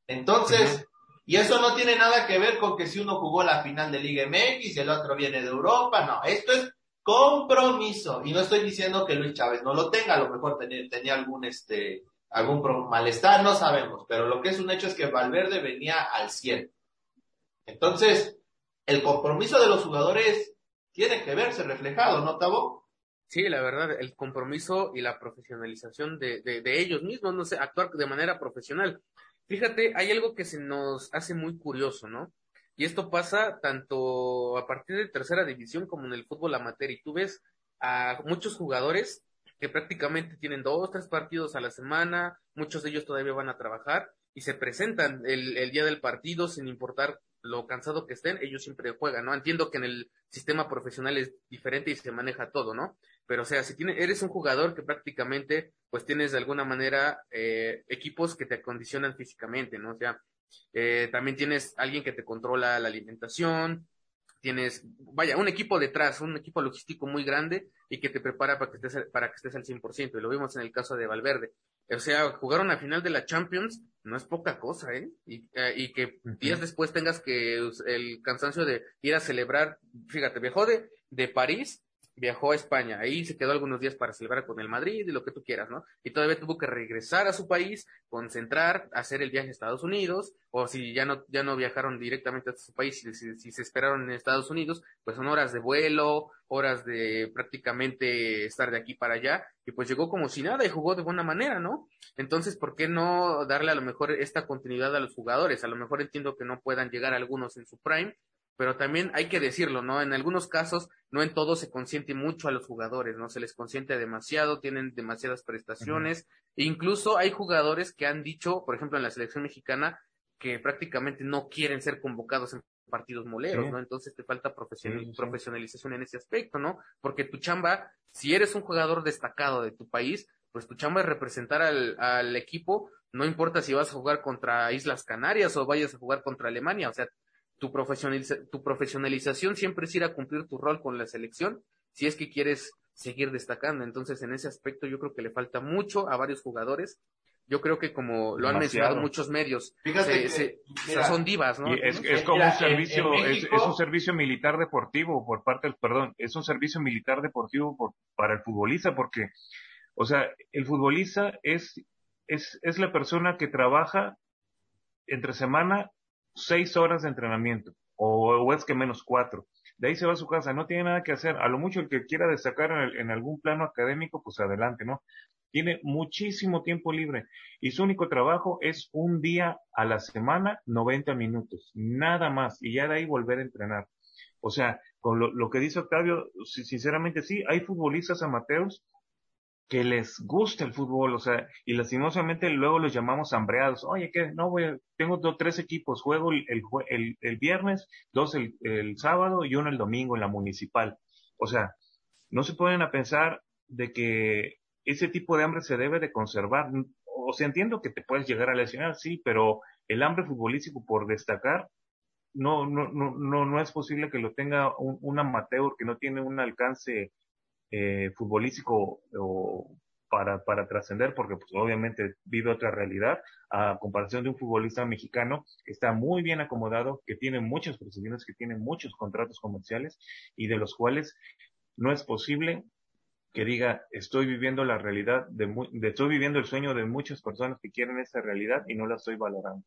B: Entonces, y eso no tiene nada que ver con que si uno jugó la final de Liga MX y el otro viene de Europa, no, esto es compromiso. Y no estoy diciendo que Luis Chávez no lo tenga, a lo mejor tenía, tenía algún este algún malestar, no sabemos, pero lo que es un hecho es que Valverde venía al 100. Entonces, el compromiso de los jugadores tiene que verse reflejado, ¿no, Tabo?
C: Sí, la verdad, el compromiso y la profesionalización de, de, de ellos mismos, no sé, actuar de manera profesional. Fíjate, hay algo que se nos hace muy curioso, ¿no? Y esto pasa tanto a partir de tercera división como en el fútbol amateur. Y tú ves a muchos jugadores que prácticamente tienen dos, tres partidos a la semana, muchos de ellos todavía van a trabajar y se presentan el, el día del partido sin importar lo cansado que estén, ellos siempre juegan, ¿no? Entiendo que en el sistema profesional es diferente y se maneja todo, ¿no? Pero, o sea, si tiene, eres un jugador que prácticamente, pues tienes de alguna manera eh, equipos que te acondicionan físicamente, ¿no? O sea, eh, también tienes alguien que te controla la alimentación, tienes, vaya, un equipo detrás, un equipo logístico muy grande y que te prepara para que estés, para que estés al 100%. Y lo vimos en el caso de Valverde. O sea, jugar una final de la Champions no es poca cosa, ¿eh? Y, eh, y que días después tengas que el cansancio de ir a celebrar, fíjate, viajó de, de París viajó a España, ahí se quedó algunos días para celebrar con el Madrid y lo que tú quieras, ¿no? Y todavía tuvo que regresar a su país, concentrar, hacer el viaje a Estados Unidos, o si ya no, ya no viajaron directamente a su país, si, si, se esperaron en Estados Unidos, pues son horas de vuelo, horas de prácticamente estar de aquí para allá, y pues llegó como si nada y jugó de buena manera, ¿no? Entonces, ¿por qué no darle a lo mejor esta continuidad a los jugadores? A lo mejor entiendo que no puedan llegar algunos en su prime, pero también hay que decirlo, ¿no? En algunos casos, no en todo se consiente mucho a los jugadores, ¿no? Se les consiente demasiado, tienen demasiadas prestaciones, e incluso hay jugadores que han dicho, por ejemplo, en la selección mexicana, que prácticamente no quieren ser convocados en partidos moleros, ¿no? Entonces te falta profesionalización en ese aspecto, ¿no? Porque tu chamba, si eres un jugador destacado de tu país, pues tu chamba es representar al, al equipo, no importa si vas a jugar contra Islas Canarias o vayas a jugar contra Alemania, o sea, tu, tu profesionalización siempre es ir a cumplir tu rol con la selección si es que quieres seguir destacando. Entonces, en ese aspecto yo creo que le falta mucho a varios jugadores. Yo creo que como lo han mencionado muchos medios, son divas, ¿no?
D: es, como un servicio, es, un servicio militar deportivo por parte del, perdón, es un servicio militar deportivo por, para el futbolista porque, o sea, el futbolista es, es, es la persona que trabaja entre semana seis horas de entrenamiento, o, es que menos cuatro. De ahí se va a su casa, no tiene nada que hacer. A lo mucho el que quiera destacar en, algún plano académico, pues adelante, ¿no? Tiene muchísimo tiempo libre y su único trabajo es un día a la semana, 90 minutos, nada más, y ya de ahí volver a entrenar. O sea, con lo, lo que dice Octavio, sinceramente sí, hay futbolistas amateurs que les gusta el fútbol, o sea, y lastimosamente luego los llamamos hambreados. Oye, que no voy, tengo dos, tres equipos, juego el, el, el viernes, dos el, el, sábado y uno el domingo en la municipal. O sea, no se pueden a pensar de que ese tipo de hambre se debe de conservar. O sea, entiendo que te puedes llegar a lesionar, sí, pero el hambre futbolístico por destacar no, no, no, no, no es posible que lo tenga un, un amateur que no tiene un alcance eh, futbolístico o para, para trascender, porque pues, obviamente vive otra realidad, a comparación de un futbolista mexicano que está muy bien acomodado, que tiene muchas prestaciones, que tiene muchos contratos comerciales y de los cuales no es posible que diga estoy viviendo la realidad de, de estoy viviendo el sueño de muchas personas que quieren esa realidad y no la estoy valorando.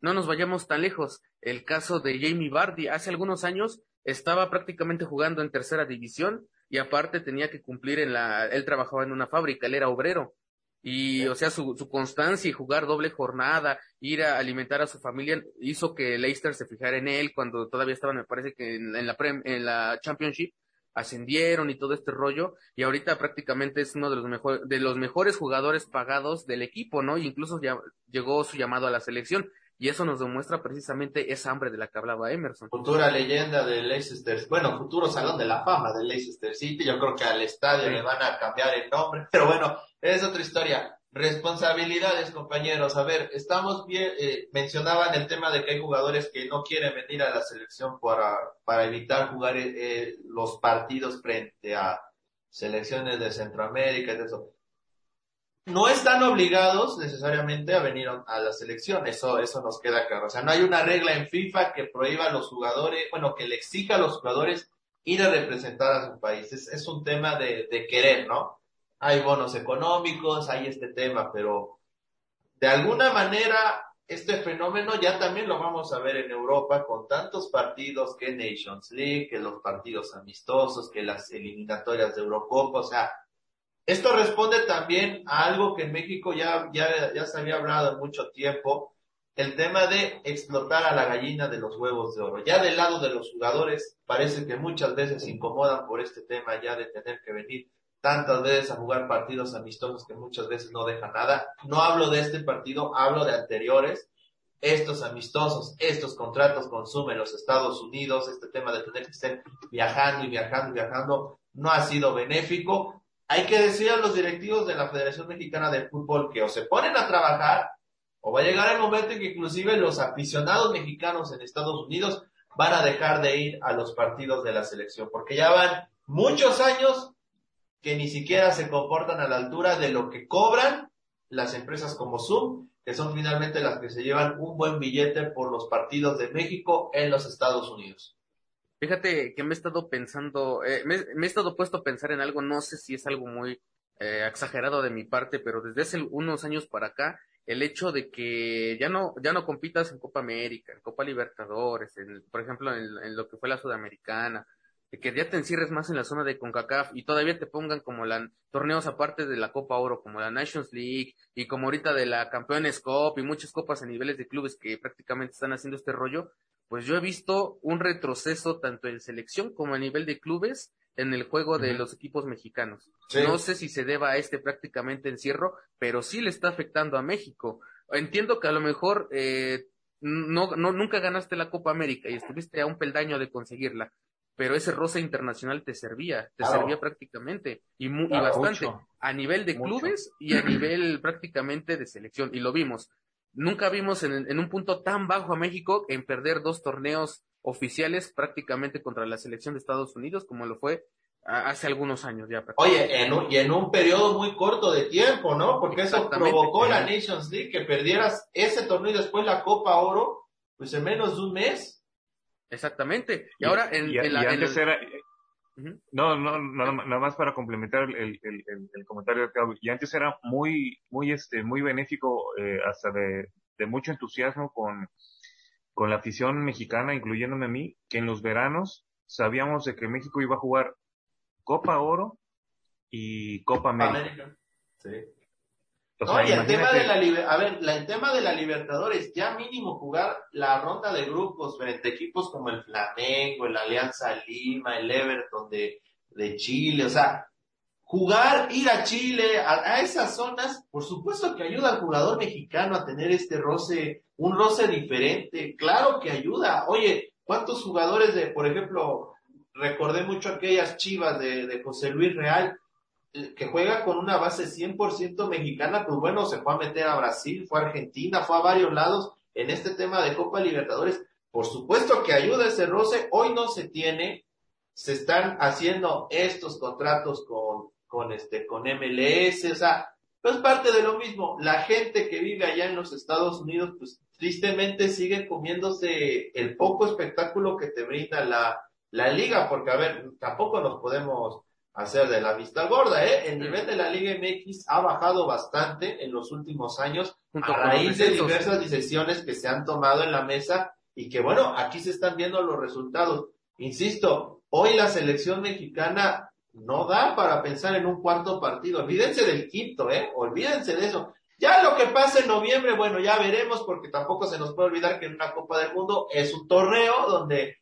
C: No nos vayamos tan lejos. El caso de Jamie Vardy hace algunos años estaba prácticamente jugando en tercera división y aparte tenía que cumplir en la, él trabajaba en una fábrica, él era obrero. Y, o sea, su, su constancia y jugar doble jornada, ir a alimentar a su familia, hizo que Leicester se fijara en él cuando todavía estaban, me parece que en, la, en la Championship, ascendieron y todo este rollo, y ahorita prácticamente es uno de los, mejores de los mejores jugadores pagados del equipo, ¿no? Y incluso ya llegó su llamado a la selección. Y eso nos demuestra precisamente esa hambre de la que hablaba Emerson.
B: Futura leyenda de Leicester, bueno, futuro salón de la fama de Leicester City. Yo creo que al estadio le van a cambiar el nombre, pero bueno, es otra historia. Responsabilidades, compañeros. A ver, estamos bien, eh, mencionaban el tema de que hay jugadores que no quieren venir a la selección para, para evitar jugar eh, los partidos frente a selecciones de Centroamérica y eso. No están obligados necesariamente a venir a la selección, eso, eso nos queda claro. O sea, no hay una regla en FIFA que prohíba a los jugadores, bueno, que le exija a los jugadores ir a representar a su país. Es, un tema de, de querer, ¿no? Hay bonos económicos, hay este tema, pero de alguna manera este fenómeno ya también lo vamos a ver en Europa con tantos partidos que Nations League, que los partidos amistosos, que las eliminatorias de Eurocopa, o sea, esto responde también a algo que en México ya, ya, ya se había hablado en mucho tiempo, el tema de explotar a la gallina de los huevos de oro. Ya del lado de los jugadores, parece que muchas veces se incomodan por este tema ya de tener que venir tantas veces a jugar partidos amistosos que muchas veces no dejan nada. No hablo de este partido, hablo de anteriores. Estos amistosos, estos contratos consumen los Estados Unidos, este tema de tener que estar viajando y viajando y viajando, no ha sido benéfico hay que decir a los directivos de la Federación Mexicana de Fútbol que o se ponen a trabajar o va a llegar el momento en que inclusive los aficionados mexicanos en Estados Unidos van a dejar de ir a los partidos de la selección, porque ya van muchos años que ni siquiera se comportan a la altura de lo que cobran las empresas como Zoom, que son finalmente las que se llevan un buen billete por los partidos de México en los Estados Unidos.
C: Fíjate que me he estado pensando, eh, me, he estado puesto a pensar en algo, no sé si es algo muy eh, exagerado de mi parte, pero desde hace unos años para acá, el hecho de que ya no, ya no compitas en Copa América, en Copa Libertadores, en, por ejemplo, en, lo que fue la Sudamericana, de que ya te encierres más en la zona de CONCACAF y todavía te pongan como la, torneos aparte de la Copa Oro, como la Nations League y como ahorita de la Campeones Cup y muchas copas a niveles de clubes que prácticamente están haciendo este rollo, pues yo he visto un retroceso tanto en selección como a nivel de clubes en el juego de los equipos mexicanos. No sé si se deba a este prácticamente encierro, pero sí le está afectando a México. Entiendo que a lo mejor eh, no, no, nunca ganaste la Copa América y estuviste a un peldaño de conseguirla, pero ese roce internacional te servía, te servía prácticamente y, bastante a nivel de clubes y a nivel prácticamente de selección y lo vimos nunca vimos en, un punto tan bajo a México en perder dos torneos oficiales prácticamente contra la selección de Estados Unidos como lo fue hace algunos años ya.
B: Oye, en un, y en un periodo muy corto de tiempo, ¿no? Porque eso provocó la Nations League, que perdieras ese torneo y después la Copa Oro, pues en menos de un mes.
C: Exactamente. Y, ahora en,
D: la, antes era, no, no, nada más para complementar el, el, el, comentario de Claudio. Y antes era muy, muy, este, muy benéfico, eh, hasta de, de, mucho entusiasmo con, con la afición mexicana, incluyéndome a mí, que en los veranos sabíamos de que México iba a jugar Copa Oro y Copa América. Sí.
B: No, y el tema de la a ver, el tema de la Libertadores, ya mínimo jugar la ronda de grupos frente a equipos como el Flamengo, el Alianza Lima, el Everton de, de Chile, o sea, jugar, ir a Chile, a, esas zonas, por supuesto que ayuda al jugador mexicano a tener este roce, un roce diferente, claro que ayuda. Oye, ¿cuántos jugadores de, por ejemplo, recordé mucho aquellas chivas de, de José Luis Real, que juega con una base 100% mexicana, pues bueno, se fue a meter a Brasil, fue a Argentina, fue a varios lados en este tema de Copa Libertadores. Por supuesto que ayuda ese roce, hoy no se tiene, se están haciendo estos contratos con, con este, con MLS, o sea, pues parte de lo mismo. La gente que vive allá en los Estados Unidos, pues tristemente sigue comiéndose el poco espectáculo que te brinda la, la liga, porque a ver, tampoco nos podemos hacer de la vista gorda, ¿eh? El nivel de la Liga MX ha bajado bastante en los últimos años a raíz de diversas decisiones que se han tomado en la mesa y que bueno, aquí se están viendo los resultados. Insisto, hoy la selección mexicana no da para pensar en un cuarto partido. Olvídense del quinto, ¿eh? Olvídense de eso. Ya lo que pasa en noviembre, bueno, ya veremos porque tampoco se nos puede olvidar que en una Copa del Mundo es un torneo donde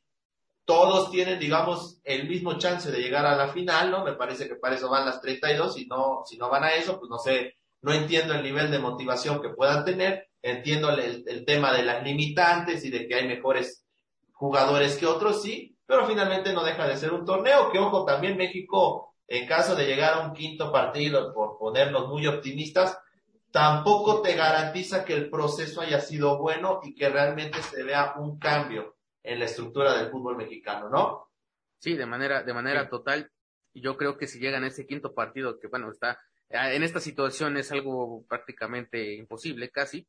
B: todos tienen, digamos, el mismo chance de llegar a la final, ¿no? Me parece que para eso van las 32, y no, si no van a eso, pues no sé, no entiendo el nivel de motivación que puedan tener, entiendo el, el tema de las limitantes y de que hay mejores jugadores que otros, sí, pero finalmente no deja de ser un torneo, que ojo, también México, en caso de llegar a un quinto partido, por ponernos muy optimistas, tampoco te garantiza que el proceso haya sido bueno y que realmente se vea un cambio en la estructura del fútbol mexicano, ¿no?
C: Sí, de manera, de manera total. Y yo creo que si llegan a ese quinto partido, que bueno, está ah, en esta situación es algo prácticamente imposible casi,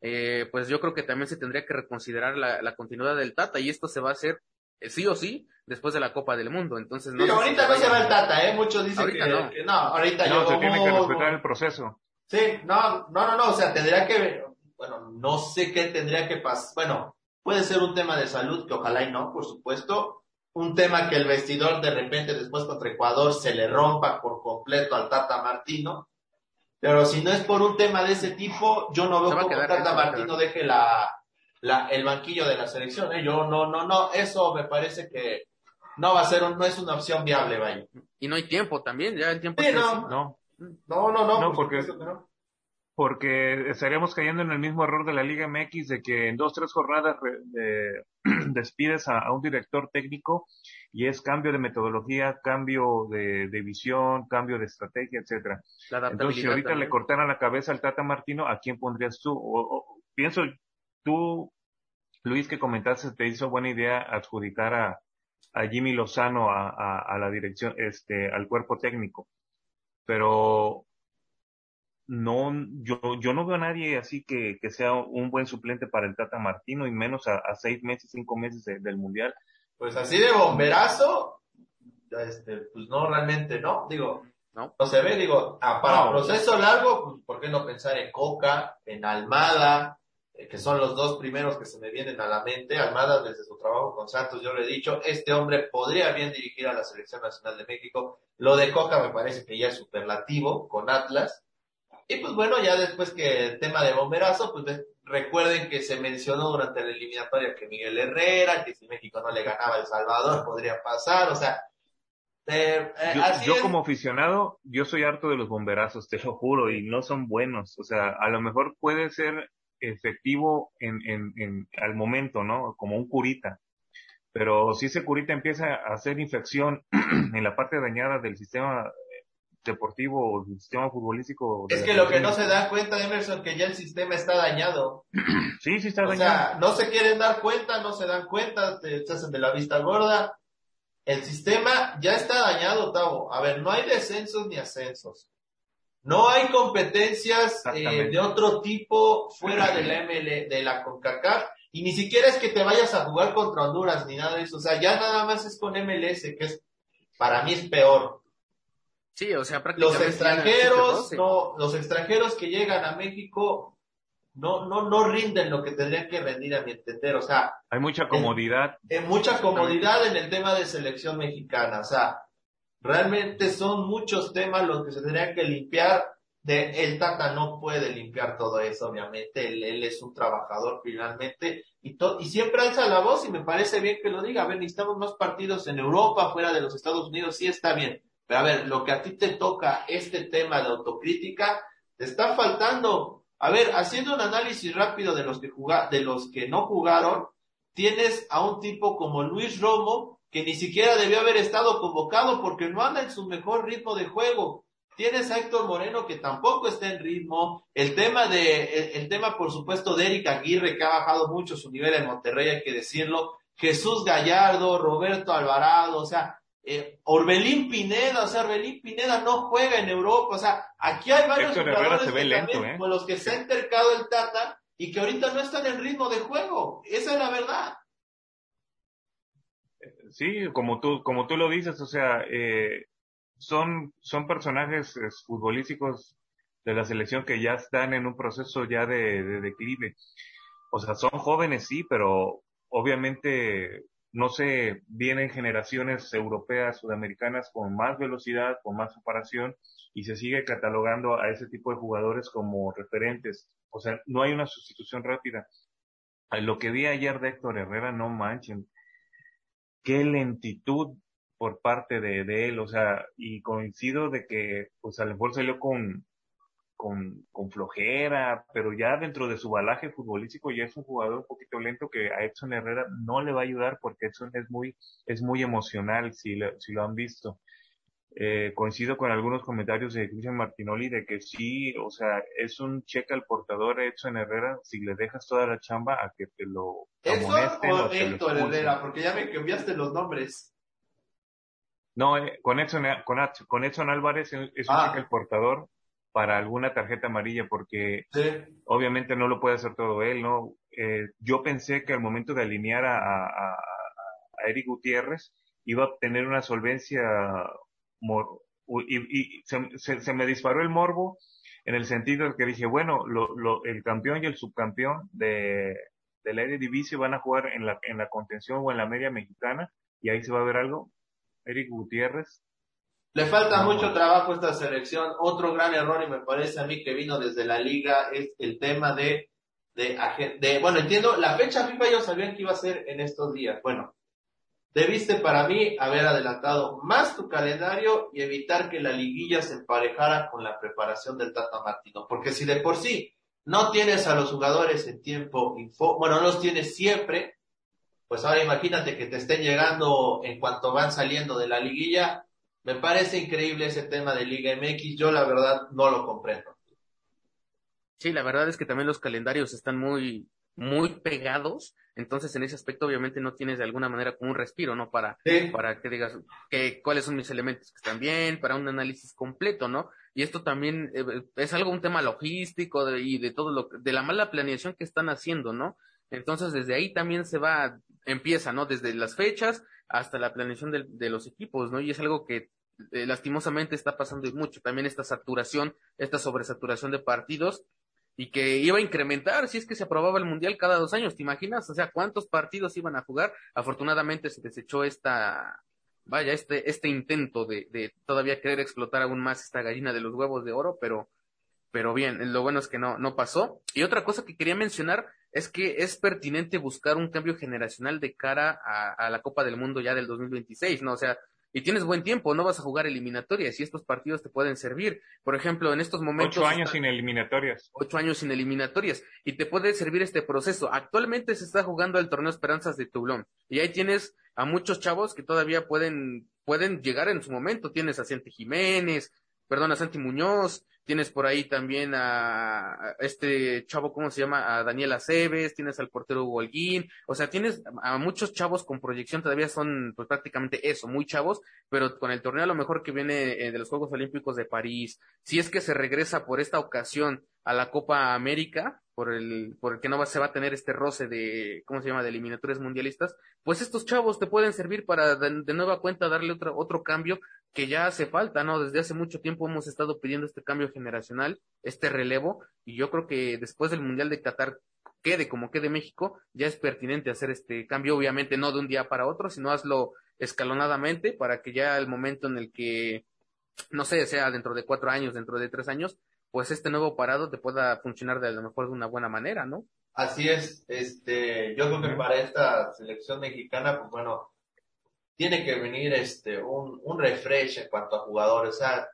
C: eh, pues yo creo que también se tendría que reconsiderar la, la continuidad del Tata y esto se va a hacer eh, sí o sí después de la Copa del Mundo. Entonces, no
B: Pero ahorita no se va el Tata, ¿eh? Muchos dicen
C: Ahorita
B: que
C: no.
B: que no. ahorita
D: No,
B: yo
D: se tiene que respetar el proceso.
B: Sí, no, no, no, no, o sea, tendría que, bueno, no sé qué tendría que pasar, bueno, puede ser un tema de salud, que ojalá y no, por supuesto, un tema que el vestidor de repente después contra Ecuador se le rompa por completo al Tata Martino, pero si no es por un tema de ese tipo, yo no veo cómo Tata Martino deje la, la, el banquillo de la selección, ¿eh? yo no, no, no, eso me parece que no va a ser, un- no es una opción viable, vaya.
C: Y no hay tiempo también, ya el tiempo
B: Sí,
C: está
B: no.
D: No,
B: No, no, no,
D: No,
B: por
D: porque-
B: supuesto que no.
D: Porque estaríamos cayendo en el mismo error de la Liga MX de que en dos, tres jornadas de- despides a, a un director técnico y es cambio de metodología, cambio de, de visión, cambio de estrategia, etcétera. Entonces, si ahorita le
C: también.
D: cortaran la cabeza al Tata Martino, ¿a quién pondrías tú? O, o- pienso, tú, Luis, que comentaste, te hizo buena idea adjudicar a, a Jimmy Lozano a, a, a la dirección, este, al cuerpo técnico. Pero no, yo, yo no veo a nadie así que, que sea un buen suplente para el Tata Martino y menos a, a seis meses, cinco meses de- del Mundial.
B: Pues así de bomberazo, este, pues no, realmente no, digo,
C: No.
B: no se ve, digo, ah, para
D: No.
B: proceso largo, pues ¿por qué no pensar en Coca, en Almada, eh, que son los dos primeros que se me vienen a la mente, Almada desde su trabajo con Santos, yo le he dicho, este hombre podría bien dirigir a la Selección Nacional de México, lo de Coca me parece que ya es superlativo con Atlas, y pues bueno, ya después que el tema de bomberazo, pues recuerden que se mencionó durante la eliminatoria que Miguel Herrera, que si México no le ganaba a El Salvador podría pasar, o sea, eh, eh,
D: Yo,
B: así
D: yo como aficionado, yo soy harto de los bomberazos, te lo juro, y no son buenos. O sea, a lo mejor puede ser efectivo en, en, en, al momento, ¿no? Como un curita. Pero si ese curita empieza a hacer infección en la parte dañada del sistema deportivo o sistema futbolístico.
B: Es que lo que no se da cuenta, Emerson, que ya el sistema está dañado.
D: Sí, sí está
B: O
D: dañado.
B: sea, no se quieren dar cuenta, no se dan cuenta, te, hacen de la vista gorda. El sistema ya está dañado, Tavo. A ver, no hay descensos ni ascensos. No hay competencias eh, de otro tipo fuera de la ML, de la CONCACAF. Y ni siquiera es que te vayas a jugar contra Honduras ni nada de eso. O sea, ya nada más es con MLS, que es, para mí es peor.
C: Sí, o sea,
B: los
C: prácticamente.
B: extranjeros,
C: ya-
B: no, los extranjeros que llegan a México no, no, no rinden lo que tendrían que rendir a mi entender. O sea,
D: Hay mucha comodidad.
B: en mucha comodidad en el tema de selección mexicana. O sea, realmente son muchos temas los que se tendrían que limpiar. De, el Tata no puede limpiar todo eso, obviamente. Él, él es un trabajador finalmente y, to- y siempre alza la voz y me parece bien que lo diga. A ver, necesitamos más partidos en Europa, fuera de los Estados Unidos, sí está bien. A ver, lo que a ti te toca, este tema de autocrítica, te está faltando. A ver, haciendo un análisis rápido de los que juga, de los que no jugaron, tienes a un tipo como Luis Romo, que ni siquiera debió haber estado convocado porque no anda en su mejor ritmo de juego. Tienes a Héctor Moreno que tampoco está en ritmo. El tema de, el, el tema por supuesto de Eric Aguirre que ha bajado mucho su nivel en Monterrey, hay que decirlo. Jesús Gallardo, Roberto Alvarado, o sea, eh, Orbelín Pineda, o sea, Orbelín Pineda no juega en Europa, o sea, aquí hay varios jugadores
D: se ve
B: que
D: lento,
B: también,
D: ¿eh?
B: con los que se ha intercado el Tata y que ahorita no están en ritmo de juego. Esa es la verdad.
D: Sí, como tú, como tú lo dices, o sea, eh, son, son personajes futbolísticos de la selección que ya están en un proceso ya de, de declive. O sea, son jóvenes, sí, pero obviamente, no sé, vienen generaciones europeas, sudamericanas con más velocidad, con más separación, y se sigue catalogando a ese tipo de jugadores como referentes. O sea, no hay una sustitución rápida. Lo que vi ayer de Héctor Herrera, no manchen, qué lentitud por parte de, de él, o sea, y coincido de que, pues a lo mejor salió con, con, con flojera, pero ya dentro de su balaje futbolístico ya es un jugador un poquito lento que a Edson Herrera no le va a ayudar porque Edson es muy, es muy emocional, si lo, si lo han visto. Eh, coincido con algunos comentarios de Cristian Martinoli de que sí, o sea, es un cheque al portador Edson Herrera si le dejas toda la chamba a que te lo
B: ¿Edson
D: amonesten
B: o
D: o te
B: Héctor. Herrera? Porque ya me cambiaste los nombres.
D: No, eh, con Edson, con, con Edson Álvarez es ah. el portador para alguna tarjeta amarilla porque obviamente no lo puede hacer todo él, ¿no? Eh, yo pensé que al momento de alinear a, a, a Eric Gutiérrez iba a tener una solvencia y, y se, se, me disparó el morbo en el sentido de que dije, bueno, lo, lo, el campeón y el subcampeón de, de la Eredivisie van a jugar en la, en la contención o en la media mexicana y ahí se va a ver algo. Eric Gutiérrez.
B: Le falta mucho trabajo a esta selección. Otro gran error y me parece a mí que vino desde la liga es el tema de, de, de bueno, entiendo, la fecha FIFA ellos sabían que iba a ser en estos días. Bueno, Debiste para mí haber adelantado más tu calendario y evitar que la liguilla se emparejara con la preparación del Tata Martino. Porque si de por sí no tienes a los jugadores en tiempo, info, bueno, no los tienes siempre, pues ahora imagínate que te estén llegando en cuanto van saliendo de la liguilla. Me parece increíble ese tema de Liga MX. Yo la verdad no lo comprendo.
C: Sí, la verdad es que también los calendarios están muy, muy pegados, entonces en ese aspecto obviamente no tienes de alguna manera como un respiro, ¿no? Para, para que digas que, cuáles son mis elementos que están bien, para un análisis completo, ¿no? Y esto también eh, es algo, un tema logístico y de todo lo, de la mala planeación que están haciendo, ¿no? Entonces desde ahí también se va, empieza, ¿no? Desde las fechas hasta la planeación de, los equipos, ¿no? Y es algo que eh, lastimosamente está pasando mucho. También esta saturación, esta sobresaturación de partidos y que iba a incrementar si es que se aprobaba el mundial cada dos años, ¿te imaginas? O sea, ¿cuántos partidos iban a jugar? Afortunadamente se desechó esta, vaya, este, este intento de, de todavía querer explotar aún más esta gallina de los huevos de oro, pero, pero bien, lo bueno es que no, no pasó. Y otra cosa que quería mencionar es que es pertinente buscar un cambio generacional de cara a, a la Copa del Mundo ya del 2026, ¿no? O sea, y tienes buen tiempo, no vas a jugar eliminatorias y estos partidos te pueden servir. Por ejemplo, en estos momentos.
D: Ocho años sin eliminatorias.
C: Ocho años sin eliminatorias y te puede servir este proceso. Actualmente se está jugando el torneo Esperanzas de Toulon y ahí tienes a muchos chavos que todavía pueden, pueden llegar en su momento. Tienes a Santi Jiménez, perdón, a Santi Muñoz, tienes por ahí también a, este chavo, ¿cómo se llama? A Daniel Aceves, tienes al portero Hugo o sea, tienes a muchos chavos con proyección, todavía son pues prácticamente eso, muy chavos, pero con el torneo a lo mejor que viene eh, de los Juegos Olímpicos de París, si es que se regresa por esta ocasión a la Copa América, por el, por el que no va, se va a tener este roce de, ¿cómo se llama?, de eliminatorias mundialistas, pues estos chavos te pueden servir para de, nueva cuenta darle otro, otro cambio que ya hace falta, ¿no? Desde hace mucho tiempo hemos estado pidiendo este cambio generacional, este relevo, y yo creo que después del Mundial de Qatar, quede como quede México, ya es pertinente hacer este cambio, obviamente no de un día para otro, sino hazlo escalonadamente para que ya el momento en el que, no sé, sea dentro de cuatro años, dentro de tres años, pues este nuevo parado te pueda funcionar de lo mejor de una buena manera, ¿no?
B: Así es, este, yo creo que para esta selección mexicana, pues bueno, tiene que venir este, un, un refresh en cuanto a jugadores, o sea,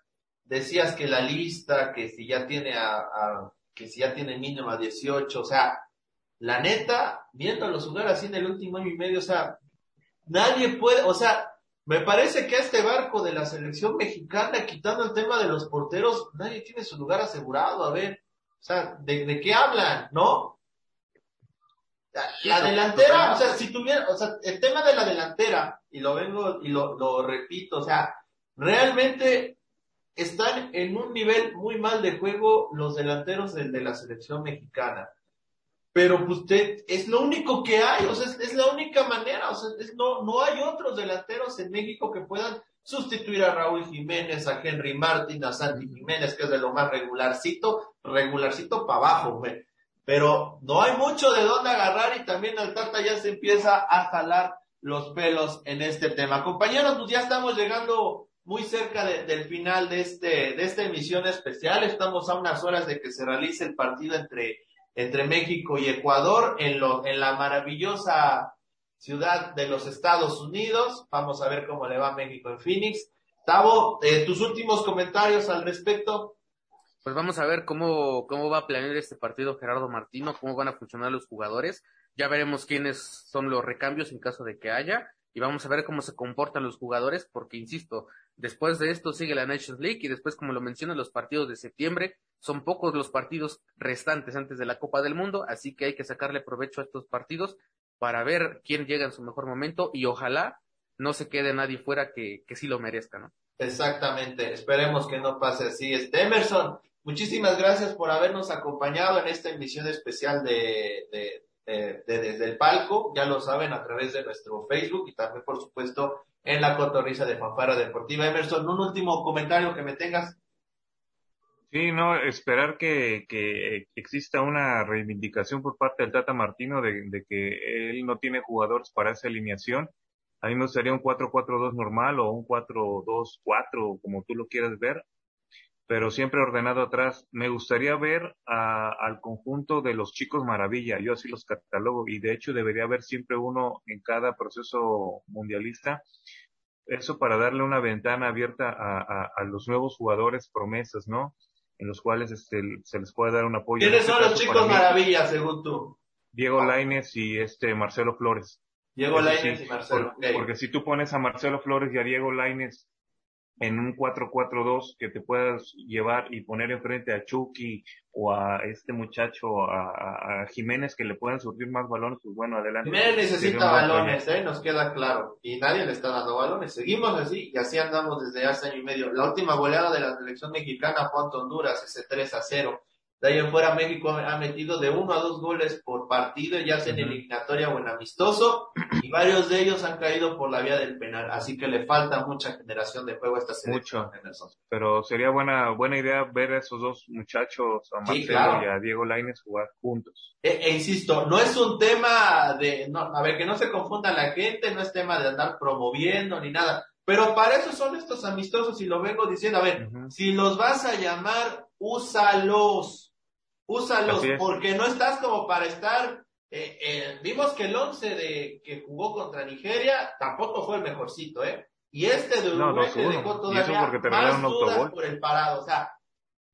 B: decías que la lista, que si ya tiene a, a que si ya tiene mínimo a 18, o sea, la neta, viendo los jugar así en el último año y medio, o sea, nadie puede, o sea, me parece que este barco de la selección mexicana, quitando el tema de los porteros, nadie tiene su lugar asegurado. A ver, o sea, ¿de, de qué hablan? ¿No? La, delantera, o sea, si tuviera, o sea, el tema de la delantera, y lo vengo y lo, lo repito, o sea, realmente están en un nivel muy mal de juego los delanteros de, de la selección mexicana pero pues usted es lo único que hay, o sea, es, la única manera, o sea, no, no hay otros delanteros en México que puedan sustituir a Raúl Jiménez, a Henry Martin, a Santi Jiménez, que es de lo más regularcito, regularcito para abajo, güey. Pero no hay mucho de dónde agarrar y también el Tata ya se empieza a jalar los pelos en este tema. Compañeros, pues ya estamos llegando muy cerca del final de este, de esta emisión especial. Estamos a unas horas de que se realice el partido entre entre México y Ecuador en, lo, en la maravillosa ciudad de los Estados Unidos. Vamos a ver cómo le va a México en Phoenix. Tavo, eh, tus últimos comentarios al respecto.
C: Pues vamos a ver cómo, cómo va a planear este partido Gerardo Martino, cómo van a funcionar los jugadores. Ya veremos quiénes son los recambios en caso de que haya. Y vamos a ver cómo se comportan los jugadores, porque insisto, después de esto sigue la Nations League y después, como lo mencionan, los partidos de septiembre son pocos los partidos restantes antes de la Copa del Mundo, así que hay que sacarle provecho a estos partidos para ver quién llega en su mejor momento y ojalá no se quede nadie fuera que, que sí lo merezca, ¿no?
B: Exactamente, esperemos que no pase así. Este Emerson, muchísimas gracias por habernos acompañado en esta emisión especial de, de, de, Desde el Palco, ya lo saben, a través de nuestro Facebook y también, por supuesto, en la cotorriza de Fanfara Deportiva. Emerson, un último comentario que me tengas.
D: Sí, no, esperar que, que exista una reivindicación por parte del Tata Martino de, de, que él no tiene jugadores para esa alineación. A mí me gustaría un 4-4-2 normal o un 4-2-4, como tú lo quieras ver, pero siempre ordenado atrás. Me gustaría ver a, al conjunto de los chicos maravilla, yo así los catalogo, y de hecho debería haber siempre uno en cada proceso mundialista. Eso para darle una ventana abierta a, a, a los nuevos jugadores promesas, ¿no? en los cuales este, se les puede dar un apoyo.
B: ¿Quiénes son los chicos maravillas, según tú?
D: Diego Laines y este Marcelo Flores.
B: Diego Laines y Marcelo.
D: Por, Porque si tú pones a Marcelo Flores y a Diego Laines en un 4-4-2 que te puedas llevar y poner enfrente a Chucky o a este muchacho, a, a, Jiménez, que le puedan surtir más balones, pues bueno, adelante.
B: Jiménez necesita balones, ¿eh? nos queda claro. Y nadie le está dando balones. Seguimos así y así andamos desde hace año y medio. La última goleada de la selección mexicana fue ante Honduras, ese 3 a 0. De ahí en fuera México ha metido de uno a dos goles por partido, ya sea en eliminatoria o en amistoso, y varios de ellos han caído por la vía del penal, así que le falta mucha generación de juego a esta selección.
D: Mucho. Pero sería buena buena idea ver a esos dos muchachos, a Marcelo sí, claro. y a Diego Lainez jugar juntos.
B: E, e, insisto, no es un tema de, no, a ver, que no se confunda la gente, no es tema de andar promoviendo ni nada, pero para eso son estos amistosos y lo vengo diciendo, a ver, uh -huh. si los vas a llamar, úsalos úsalos, porque no estás como para estar. Eh, eh, vimos que el 11 de que jugó contra Nigeria tampoco fue el mejorcito, ¿eh? Y este de Uruguay no, te dejó todavía
D: te
B: más dudas por el parado. O sea,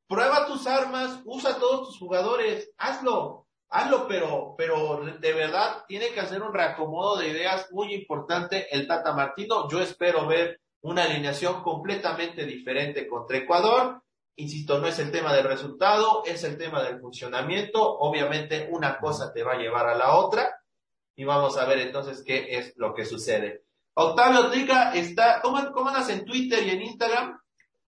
B: prueba tus armas, usa todos tus jugadores, hazlo, hazlo, pero, pero de verdad tiene que hacer un reacomodo de ideas muy importante el Tata Martino. Yo espero ver una alineación completamente diferente contra Ecuador Insisto, no es el tema del resultado, es el tema del funcionamiento. Obviamente una cosa te va a llevar a la otra y vamos a ver entonces qué es lo que sucede. Octavio Trica está, ¿cómo, cómo andas en Twitter y en Instagram?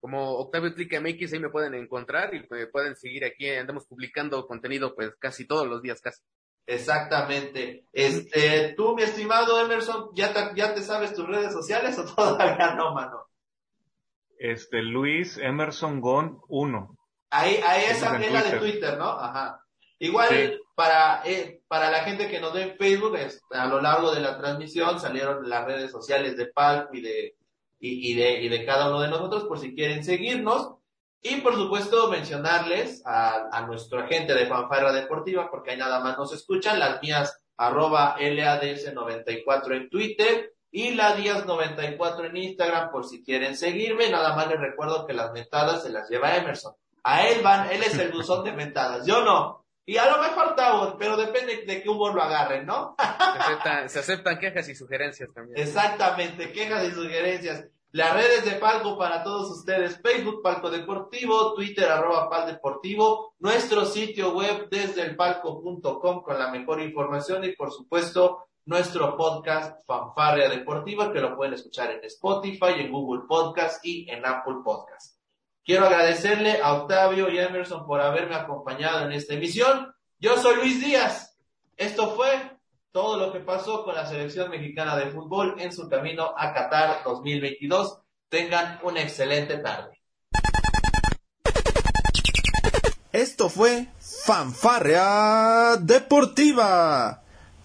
C: Como Octavio Trica MX, ahí me pueden encontrar y me pueden seguir aquí. Andamos publicando contenido pues casi todos los días, casi.
B: Exactamente. Este, tú, mi estimado Emerson, ¿ya te, ya te sabes tus redes sociales o todavía no, mano?
D: Este, Luis Emerson Gon 1.
B: Ahí, ahí esa es la de Twitter, ¿no? Ajá. Igual, sí. para, eh, para la gente que nos ve en Facebook, es, a lo largo de la transmisión salieron las redes sociales de Palco y de, y, y, de, y de cada uno de nosotros, por si quieren seguirnos. Y por supuesto, mencionarles a, a nuestro agente de Fanfarra Deportiva, porque ahí nada más nos escuchan, las mías, arroba LADS94 en Twitter, y la Díaz 94 en Instagram por si quieren seguirme. Nada más les recuerdo que las mentadas se las lleva Emerson. A él van, él es el buzón de mentadas, yo no. Y a lo mejor Tavo, pero depende de qué humor lo agarren, ¿no?
C: se, aceptan, se aceptan quejas y sugerencias también.
B: Exactamente, quejas y sugerencias. Las redes de Palco para todos ustedes, Facebook Palco Deportivo, Twitter arroba Pal Deportivo, nuestro sitio web desde el palco.com con la mejor información y por supuesto nuestro podcast Fanfarria Deportiva, que lo pueden escuchar en Spotify, en Google Podcast y en Apple Podcast. Quiero agradecerle a Octavio y Emerson por haberme acompañado en esta emisión. Yo soy Luis Díaz. Esto fue todo lo que pasó con la selección mexicana de fútbol en su camino a Qatar 2022. Tengan una excelente tarde.
A: Esto fue Fanfarria Deportiva.